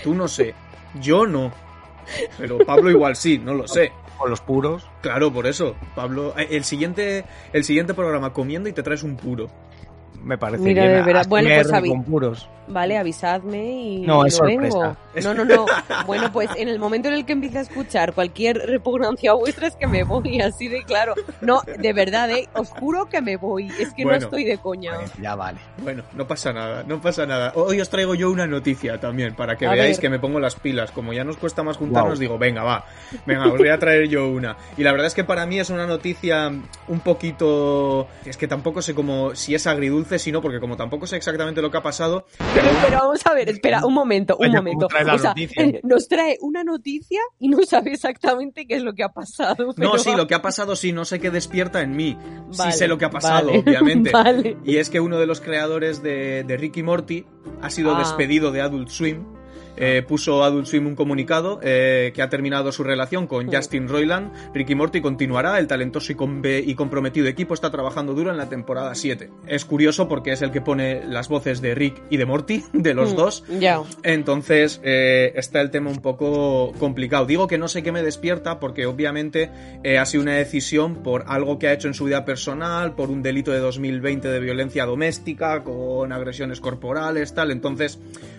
Tú no sé. Yo no. Pero Pablo igual sí, no lo sé. Con los puros. Claro, por eso. Pablo, eh, el siguiente, el siguiente programa comiendo y te traes un puro. Me parece Mira, bien. de verdad. Así Bueno, pues, Avi- con puros. Vale, avisadme y No, es lo vengo. No, no, no. Bueno, pues en el momento en el que empiece a escuchar cualquier repugnancia vuestra es que me voy, así de claro. No, de verdad, ¿eh? Os juro que me voy. Es que Bueno. no estoy de coña. Ya vale. Bueno, no pasa nada, no pasa nada. Hoy os traigo yo una noticia también, para que A veáis ver. que me pongo las pilas. Como ya nos cuesta más juntarnos, Guau. digo, venga, va, venga, os voy a traer yo una. Y la verdad es que para mí es una noticia un poquito... Es que tampoco sé cómo, si es agridulce, si no, porque como tampoco sé exactamente lo que ha pasado, Pero, pero vamos a ver, espera, un momento, un Vaya, ¿cómo momento. trae la o sea, noticia? nos trae una noticia y no sabe exactamente qué es lo que ha pasado. No, sí, lo que ha pasado sí, no sé qué despierta en mí. Vale, sí sé lo que ha pasado, vale, [LAUGHS] obviamente. Vale. Y es que uno de los creadores de, de Ricky Morty ha sido Ah. despedido de Adult Swim. Eh, puso Adult Swim un comunicado eh, que ha terminado su relación con. Justin Roiland. Ricky Morty continuará. El talentoso y, comprometido equipo está trabajando duro en la temporada 7. Es curioso porque es el que pone las voces de Rick y de Morty, [LAUGHS] de los Mm, dos. Ya. Entonces eh, está el tema un poco complicado. Digo que no sé qué me despierta porque obviamente ha sido una decisión por algo que ha hecho en su vida personal, por un delito de 2020 de violencia doméstica, con agresiones corporales, tal. Entonces,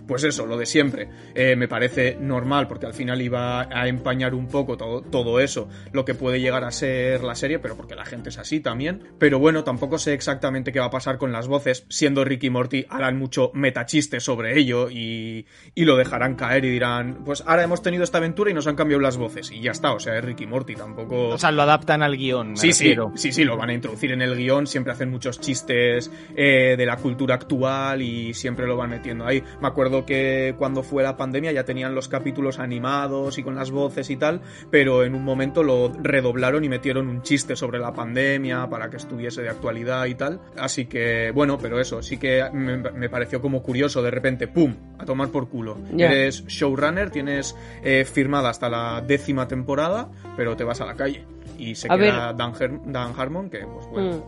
pues eso, lo de siempre. Eh, me parece normal porque al final iba a empañar un poco todo, todo eso, lo que puede llegar a ser la serie, pero porque la gente es así también. Pero bueno, tampoco sé exactamente qué va a pasar con las voces. Siendo Ricky y Morty, harán mucho metachiste sobre ello y, y lo dejarán caer y dirán, pues ahora hemos tenido esta aventura y nos han cambiado las voces. Y ya está, o sea, es Ricky Morty, tampoco... O sea, lo adaptan al guion. me Sí, sí, sí, sí, lo van a introducir en el guion, siempre hacen muchos chistes eh, de la cultura actual y siempre lo van metiendo ahí. Me acuerdo que cuando fue la pandemia ya tenían los capítulos animados y con las voces y tal, pero en un momento lo redoblaron y metieron un chiste sobre la pandemia para que estuviese de actualidad y tal. Así que, bueno, pero eso, sí que me, me pareció como curioso, de repente, ¡pum!, a tomar por culo. Eres showrunner, tienes eh, firmada hasta la décima temporada, pero te vas a la calle. Y se A queda Dan, Harmon, que pues bueno. Mm.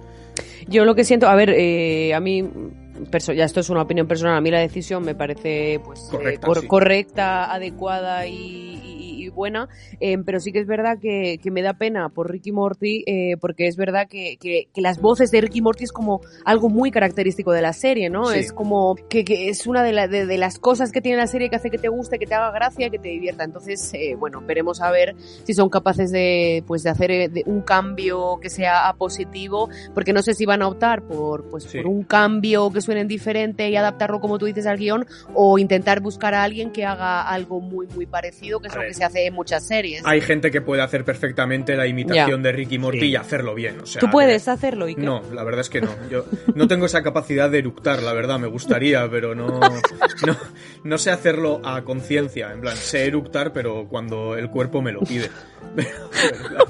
Yo lo que siento, a ver, eh, a mí, ya esto es una opinión personal, a mí la decisión me parece pues eh, Correcta, cor- sí. correcta, adecuada y buena, eh, pero sí que es verdad que, que me da pena por Ricky Morty, eh, porque es verdad que, que- que las voces de Ricky Morty es como algo muy característico de la serie, ¿no? Sí. Es como que, que es una de, la- de- de las cosas que tiene la serie que hace que te guste, que te haga gracia, que te divierta. Entonces, eh, bueno, veremos a ver si son capaces de, pues, de hacer eh, un cambio que sea a positivo, porque no sé si van a optar por, pues, Sí. por un cambio que suene diferente y adaptarlo, como tú dices, al guion, o intentar buscar a alguien que haga algo muy, muy parecido, que es A lo ver. que se hace muchas series. Hay gente que puede hacer perfectamente la imitación de Ricky Morty Sí. y hacerlo bien. O sea, tú puedes hacerlo y No, la verdad es que no. Yo no tengo esa capacidad de eructar, la verdad, me gustaría, pero no, no, no sé hacerlo a conciencia. En plan, sé eructar, pero cuando el cuerpo me lo pide. [LAUGHS] Pero, claro.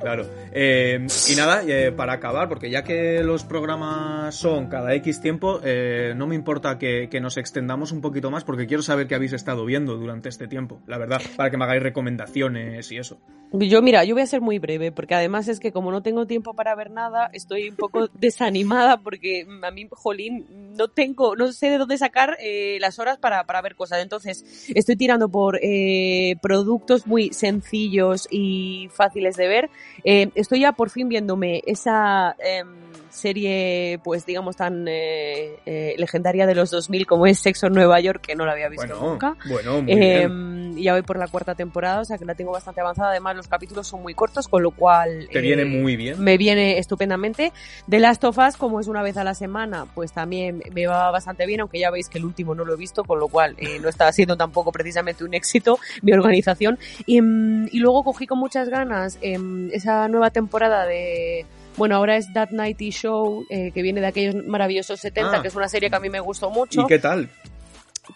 claro. Eh, y nada, eh, para acabar, porque ya que los programas son cada X tiempo, eh, no me importa que, que nos extendamos un poquito más, porque quiero saber qué habéis estado viendo durante este tiempo, la verdad, para que me hagáis recomendaciones y eso. Yo, mira, yo voy a ser muy breve, porque además es que como no tengo tiempo para ver nada, estoy un poco [LAUGHS] desanimada porque a mí, jolín, no tengo, no sé de dónde sacar eh, las horas para, para ver cosas. Entonces, estoy tirando por eh, productos muy sencillos y fáciles de ver. Eh, estoy ya por fin viéndome esa em, serie, pues digamos, tan eh, eh, legendaria de los 2000 como es Sexo en Nueva York, que no la había visto Bueno, nunca. bueno, muy Eh, bien. ya voy por la cuarta temporada, o sea que la tengo bastante avanzada. Además, los capítulos son muy cortos, con lo cual. Te viene muy bien. Me viene estupendamente. The Last of Us, como es una vez a la semana, pues también me va bastante bien, aunque ya veis que el último no lo he visto, con lo cual eh, no está siendo tampoco precisamente un éxito mi organización. Y, mm, y luego cogí con muchas ganas em, esa nueva temporada de bueno, ahora es That Nighty Show, eh, que viene de aquellos maravillosos 70, Ah. que es una serie que a mí me gustó mucho. ¿Y qué tal?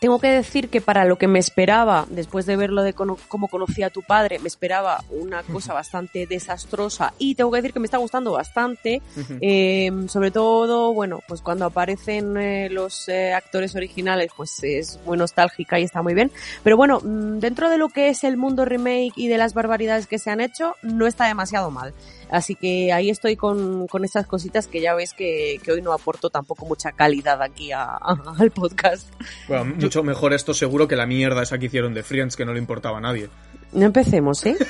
Tengo que decir que para lo que me esperaba, después de ver lo de cono- cómo conocía a tu padre, me esperaba una [LAUGHS] cosa bastante desastrosa y tengo que decir que me está gustando bastante. Eh, sobre todo, bueno, pues cuando aparecen eh, los eh, actores originales, pues es muy nostálgica y está muy bien. Pero bueno, mm, dentro de lo que es el mundo remake y de las barbaridades que se han hecho, no está demasiado mal. Así que ahí estoy con, con estas cositas que ya ves que, que hoy no aporto tampoco mucha calidad aquí a- a- al podcast. Bueno, mucho mejor esto seguro que la mierda esa que hicieron de Friends, que no le importaba a nadie. No empecemos, ¿eh? [LAUGHS]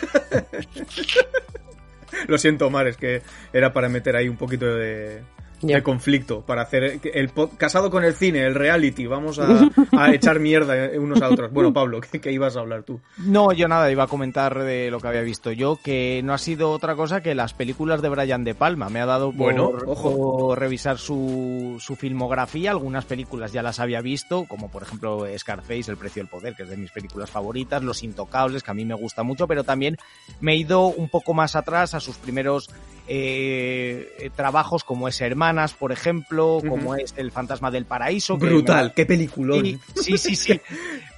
Lo siento, Omar, es que era para meter ahí un poquito de, Ya. de conflicto, para hacer el casado con el cine, el reality, vamos a, a [LAUGHS] echar mierda unos a otros. Bueno, Pablo, ¿qué, qué ibas a hablar tú? No, yo nada, iba a comentar de lo que había visto yo, que no ha sido otra cosa que las películas de Brian De Palma. Me ha dado por, Bueno, ojo. por revisar su, su filmografía. Algunas películas ya las había visto, como por ejemplo Scarface, El precio del poder, que es de mis películas favoritas, Los Intocables, que a mí me gusta mucho, pero también me he ido un poco más atrás a sus primeros eh, trabajos, como es Hermanas, por ejemplo, como es El fantasma del paraíso. que Brutal, me- qué peliculón. y- sí, sí, sí. [LAUGHS]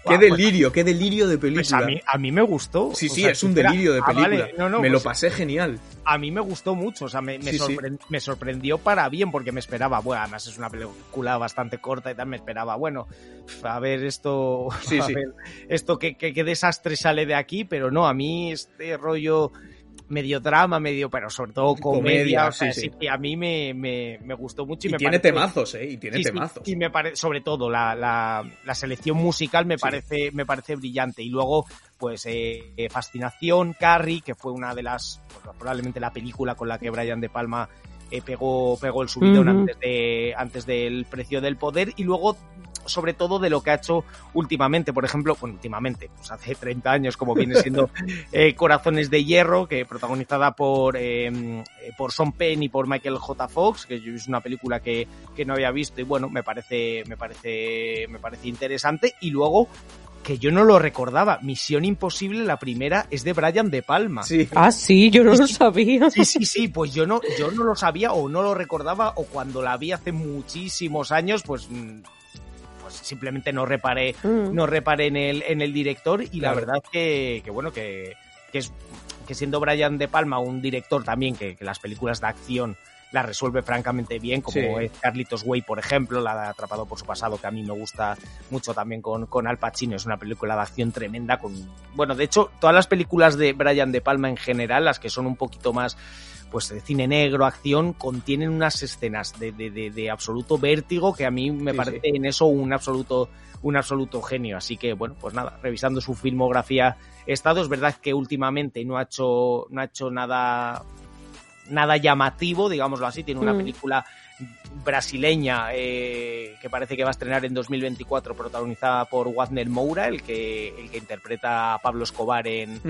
Qué pues- delirio, qué delirio de película. pues a mí, a mí me gustó. Sí, O sí, sea, es un delirio de Ah, película. vale, no, no, me lo pues pasé genial. A mí me gustó mucho, o sea, me, me Sí, sí. sorpre- me sorprendió para bien porque me esperaba, bueno, además es una película bastante corta y tal, me esperaba, bueno, a ver esto, [LAUGHS] Sí, a ver esto qué, qué, qué desastre sale de aquí, pero no, a mí este rollo medio drama, medio, pero sobre todo comedia, Comedia, o sea, sí, sí, a mí me, me, me gustó mucho y, Y, me tiene parece- temazos, ¿eh? Y tiene Sí, sí, temazos. y me parece, sobre todo, la, la, la selección musical me Sí. parece, me parece brillante. Y luego, pues, eh, eh, Fascinación, Carrie, que fue una de las, pues, probablemente la película con la que Brian De Palma eh, pegó, pegó el subidón antes de, antes del precio del poder. Y luego, sobre todo de lo que ha hecho últimamente, por ejemplo, bueno, últimamente, pues hace 30 años, como viene siendo [LAUGHS] eh, Corazones de Hierro, que protagonizada por, eh, eh, por Sean Penn y por Michael J. Fox, que yo- es una película que, que no había visto y bueno, me parece, me parece, me parece interesante. Y luego, que yo no lo recordaba, Misión Imposible, la primera, es de Brian De Palma. Sí. Ah, sí, yo no lo [LAUGHS] sabía. Sí, sí, sí, pues yo no, yo no lo sabía o no lo recordaba o cuando la vi hace muchísimos años, pues, mm, pues simplemente no reparé, Mm. no reparé en el, en el director y la verdad que, que bueno, que, que es que siendo Brian De Palma un director también que, que las películas de acción las resuelve francamente bien, como Sí. es Carlitos Way, por ejemplo, la de Atrapado por su pasado, que a mí me gusta mucho también con, con Al Pacino, es una película de acción tremenda, con bueno, de hecho, todas las películas de Brian De Palma en general, las que son un poquito más pues de cine negro, acción, contienen unas escenas de, de, de, de absoluto vértigo que a mí me Sí, parece sí. en eso un absoluto un absoluto genio. Así que, bueno, pues nada, revisando su filmografía he estado. Es verdad que últimamente no ha hecho, no ha hecho nada, nada llamativo, digámoslo así. Tiene una Mm. película brasileña eh, que parece que va a estrenar en 2024, protagonizada por Wagner Moura, el que, el que interpreta a Pablo Escobar en,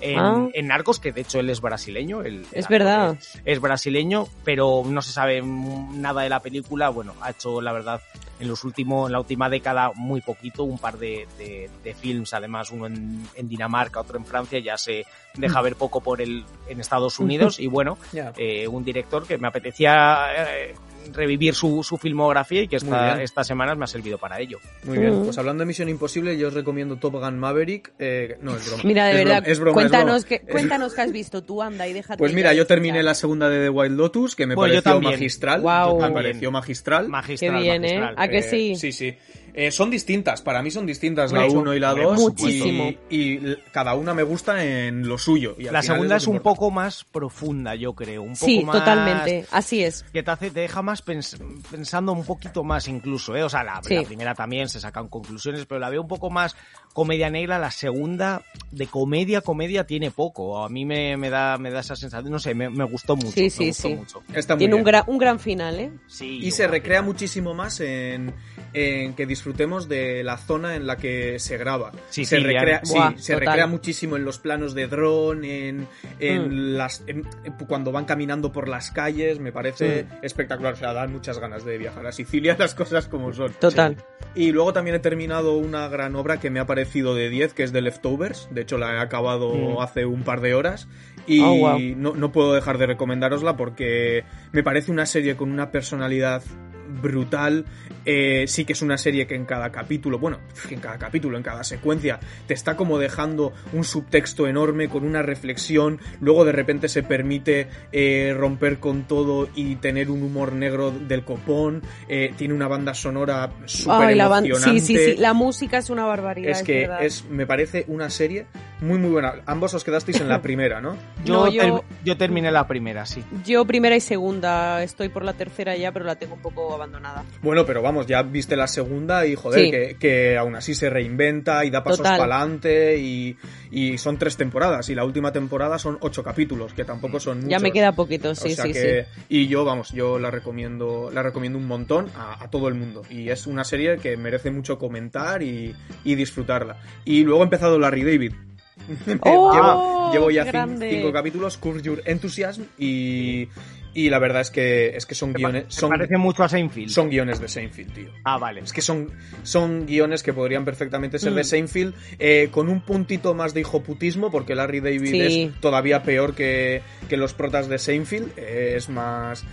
en, Ah. en Narcos, que de hecho él es brasileño. el- el Es verdad. Es, es brasileño, pero no se sabe nada de la película. Bueno, ha hecho, la verdad, en los últimos, en la última década muy poquito, un par de, de, de films, además uno en, en Dinamarca, otro en Francia, ya se deja ver poco por el en Estados Unidos [LAUGHS] y bueno, eh, un director que me apetecía eh, revivir su, su filmografía y que esta, estas semanas me ha servido para ello. Muy bien, Mm. pues hablando de Misión Imposible, yo os recomiendo Top Gun Maverick. Eh, no, es broma. Mira, de Es verdad, broma, es broma, es cuéntanos, broma. qué, cuéntanos qué has visto tú, anda, y déjate. Pues mira, yo terminé la segunda de The Wild Lotus, que me yo pareció magistral. Guau. Me pareció magistral. Magistral, Qué bien, ¿eh? Magistral. ¿A que Eh, sí? Sí, sí. Eh, son distintas, para mí son distintas la Mucho. 1 y la Hombre, 2. Muchísimo. Y, cada una me gusta en lo suyo. y al La segunda es un poco más profunda, yo creo. Un poco Sí, más- totalmente, así es. que te hace, te deja más pens- pensando un poquito más incluso, ¿eh? O sea, la, Sí. la primera también se sacan conclusiones, pero la veo un poco más comedia negra, la segunda de comedia, comedia tiene poco. A mí me, me da, me da esa sensación, no sé, me, me gustó mucho. Sí, me sí, gustó sí. mucho. Está muy Tiene un gran, un gran final, ¿eh? Sí, Y se recrea final. muchísimo más en, en que disfrutemos de la zona en la que se graba. Sí, se sí, ya- recrea, sí, Buah, se total. recrea muchísimo en los planos de dron, en, en Mm. las en- cuando van caminando por las calles, me parece Mm. espectacular. O sea, dan muchas ganas de viajar a Sicilia, [LAUGHS] las cosas como son. Total. Y luego también he terminado una gran obra que me ha parecido de 10, que es The Leftovers. De hecho, la he acabado Mm. hace un par de horas. Y Oh, wow. no, no puedo dejar de recomendárosla porque me parece una serie con una personalidad brutal. Eh, sí que es una serie que en cada capítulo, bueno, en cada capítulo, en cada secuencia, te está como dejando un subtexto enorme con una reflexión. Luego de repente se permite eh, romper con todo y tener un humor negro del copón. Eh, tiene una banda sonora súper la sí, sí, sí. La música es una barbaridad. Es que es, me parece una serie muy muy buena. Ambos os quedasteis en la [LAUGHS] primera, ¿no? Yo, No, yo- ter- yo terminé la primera, sí. Yo primera y segunda, estoy por la tercera ya, pero la tengo un poco abandonada. Bueno, pero vamos, ya viste la segunda y joder, Sí. que, que aún así se reinventa y da pasos para adelante y, y son tres temporadas y la última temporada son ocho capítulos, que tampoco son muchos. Ya me queda poquito, sí, o sea sí, que, Y yo, vamos, yo la recomiendo, la recomiendo un montón a, a todo el mundo. Y es una serie que merece mucho comentar y, y disfrutarla. Y luego ha empezado Larry David. [LAUGHS] ¡Oh, llevo, llevo ya cinco capítulos, Curse Your Enthusiasm, y, y la verdad es que, es que son guiones. Me Son, parece mucho a Seinfeld. son guiones de Seinfeld, tío. Ah, vale. Es que son, son guiones que podrían perfectamente ser de Mm. Seinfeld, eh, con un puntito más de hijoputismo, porque Larry David Sí. es todavía peor que, que los protas de Seinfeld. eh, es más.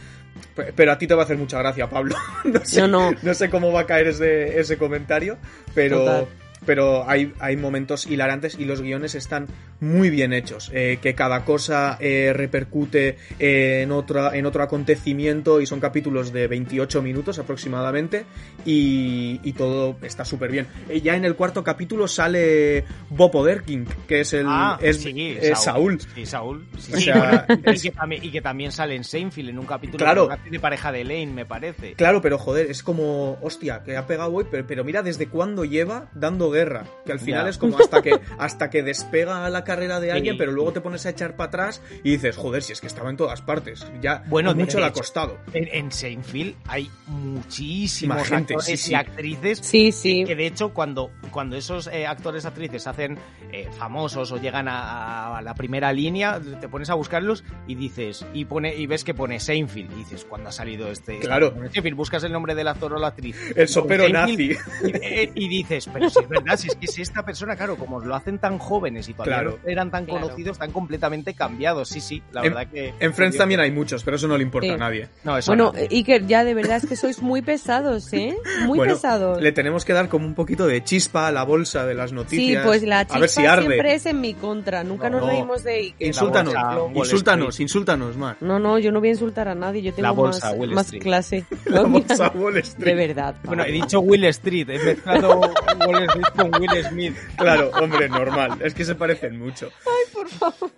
Pe- Pero a ti te va a hacer mucha gracia, Pablo. [LAUGHS] no, sé, No, no. no sé cómo va a caer ese, ese comentario, pero. Total. Pero hay, hay momentos hilarantes y los guiones están muy bien hechos. eh, que cada cosa eh, repercute en, otra, en otro acontecimiento y son capítulos de 28 minutos aproximadamente y, y todo está súper bien. Eh, ya en el cuarto capítulo sale Bob Odenkirk, que es el Ah, es, sí, es Saúl. Sí, Saúl. Sí, O y, que también, y que también sale en Seinfeld en un capítulo Claro. de pareja de Lane, me parece. Claro, pero joder, es como, hostia, que ha pegado hoy, pero, pero mira desde cuándo lleva dando guerra. Que al final Ya. es como hasta que, hasta que despega la carrera de alguien, Sí. pero luego te pones a echar para atrás y dices, joder, si es que estaba en todas partes. Ya Bueno, de mucho le ha costado. En, en Seinfeld hay muchísimos Más gente, actores sí, sí. y actrices Sí, sí. que de hecho cuando, cuando esos eh, actores actrices se hacen eh, famosos o llegan a, a la primera línea, te pones a buscarlos y dices, y pone, y ves que pone Seinfeld, y dices, ¿cuándo ha salido este? Claro. este? Seinfeld, buscas el nombre del actor o la actriz. El sopero Seinfeld, nazi. Y, eh, y dices, pero si es verdad, si es que es esta persona, claro, como lo hacen tan jóvenes y todavía Claro. Eran tan Claro. conocidos, están completamente cambiados. Sí, sí, la En- verdad que. En Friends también hay muchos, pero eso no le importa Sí. a nadie. No, eso Bueno, no. Iker, ya de verdad es que sois muy pesados, ¿eh? Muy bueno, pesados. le tenemos que dar como un poquito de chispa a la bolsa de las Sí, noticias. pues la a chispa ver si arde. siempre es en mi contra. Nunca No, nos no. reímos de Iker. Insúltanos, bolsa, insúltanos, insúltanos más. No, no, yo no voy a insultar a nadie. Yo tengo La bolsa, más, Wall más clase. [LAUGHS] La bolsa Wall Street. de verdad. Bueno, he dicho Will Street, he mezclado Wall Street con Will Smith. Claro, hombre, normal. Es que se parecen mucho.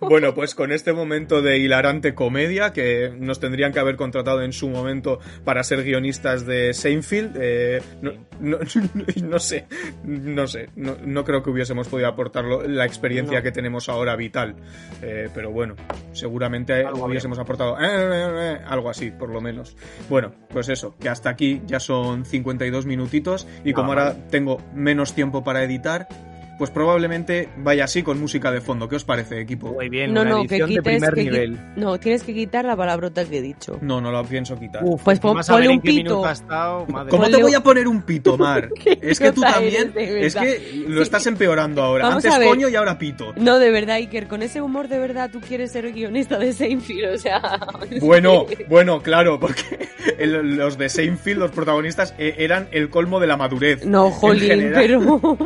Bueno, pues con este momento de hilarante comedia que nos tendrían que haber contratado en su momento para ser guionistas de Seinfeld, eh, no, no- [LAUGHS] no sé, no sé, no, no creo que hubiésemos podido aportar la experiencia que tenemos ahora vital. Eh, pero bueno, seguramente Algo hubiésemos aportado eh, eh, algo así, por lo menos. Bueno, pues eso, que hasta aquí ya son 52 minutitos y como Ah, ahora tengo menos tiempo para editar, pues probablemente vaya así con música de fondo. ¿Qué os parece, equipo? Muy bien, No, una no, que edición de quites. primer que qui- nivel. No, tienes que quitar la palabrota que he dicho. No, no lo pienso quitar. Uf, Pues pon- ponle un pito. estado, ¿Cómo te voy a poner un pito, [LAUGHS] Mar? es que tú también. eres, de Es que lo estás empeorando ahora. Vamos Antes coño y ahora pito. No, de verdad, Iker, con ese humor de verdad tú quieres ser guionista de Seinfeld, o sea... [LAUGHS] Bueno, bueno, claro, porque [LAUGHS] el- los de Seinfeld, los protagonistas, eh, eran el colmo de la madurez. No, jolín, general. pero...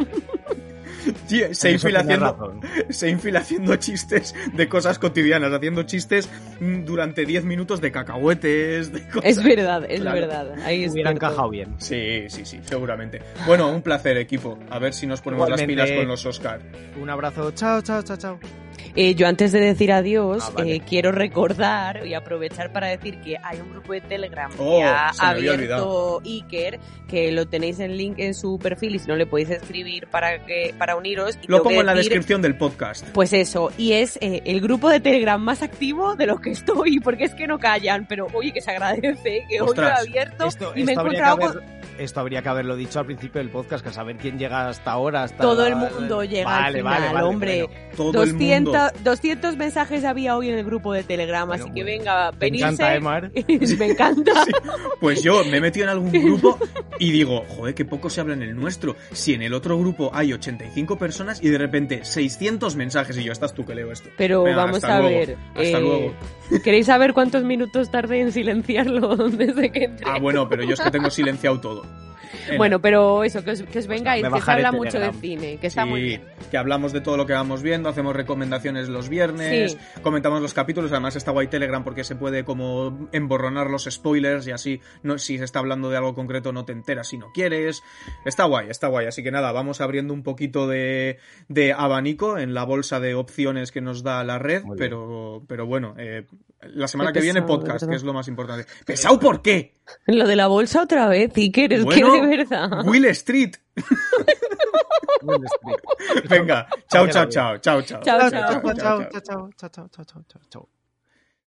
[LAUGHS] Tío, Seinfeld tienes haciendo. [LAUGHS] Seinfeld haciendo chistes de cosas cotidianas, haciendo chistes mm, durante 10 minutos de cacahuetes, de cosas. Es verdad, es Claro. verdad. Ahí Hubiera encajado bien. Sí, sí, sí, seguramente. Bueno, un placer, equipo. A ver si nos ponemos Igualmente. las pilas con los Oscar. Un abrazo, chao, chao, chao, chao. Eh, yo antes de decir adiós, Ah, vale. eh, quiero recordar y aprovechar para decir que hay un grupo de Telegram Oh, que ha me había abierto Iker, que lo tenéis en link en su perfil y si no le podéis escribir para que para uniros. Y Lo pongo en la decir- descripción del podcast. Pues eso, y es eh, el grupo de Telegram más activo de lo que estoy, [LAUGHS] porque es que no callan, pero oye, que se agradece que hoy lo he abierto Esto, y me he encontrado haber- esto habría que haberlo dicho al principio del podcast, que saber quién llega hasta ahora. Hasta Todo el mundo llega al final, hombre. Todo 200, el mundo. 200 mensajes había hoy en el grupo de Telegram, Bueno, así que bueno. venga, venirse. encanta, ¿eh, Mar? [LAUGHS] me encanta. Pues yo me he metido en algún grupo y digo, joder, que poco se habla en el nuestro. Si en el otro grupo hay 85 personas y de repente 600 mensajes y yo, estás tú que leo esto. Pero Venga, vamos a luego, ver. Hasta eh, luego. ¿Queréis saber cuántos minutos tardé en silenciarlo [LAUGHS] desde que entré? Ah, bueno, pero yo es que tengo silenciado todo. book Bueno, pero eso, que os, que os vengáis, me que se bajaré habla mucho de cine, que está Sí, muy bien. que hablamos de todo lo que vamos viendo, hacemos recomendaciones los viernes, Sí. comentamos los capítulos, además está guay Telegram porque se puede como emborronar los spoilers y así no, si se está hablando de algo concreto no te enteras si no quieres. Está guay, está guay, así que nada, vamos abriendo un poquito de, de abanico en la bolsa de opciones que nos da la red, pero, pero bueno, eh, la semana Qué que viene podcast, ¿verdad? que es lo más importante. ¿Pesado por qué? [LAUGHS] Lo de la bolsa otra vez, Iker, es Bueno, [LAUGHS] de verdad. Will Street. [LAUGHS] Wall Street. Venga, chao, chao, chao. Chao, chao. chao, chao, chao, chao, chao, chao, chao, chao, chao.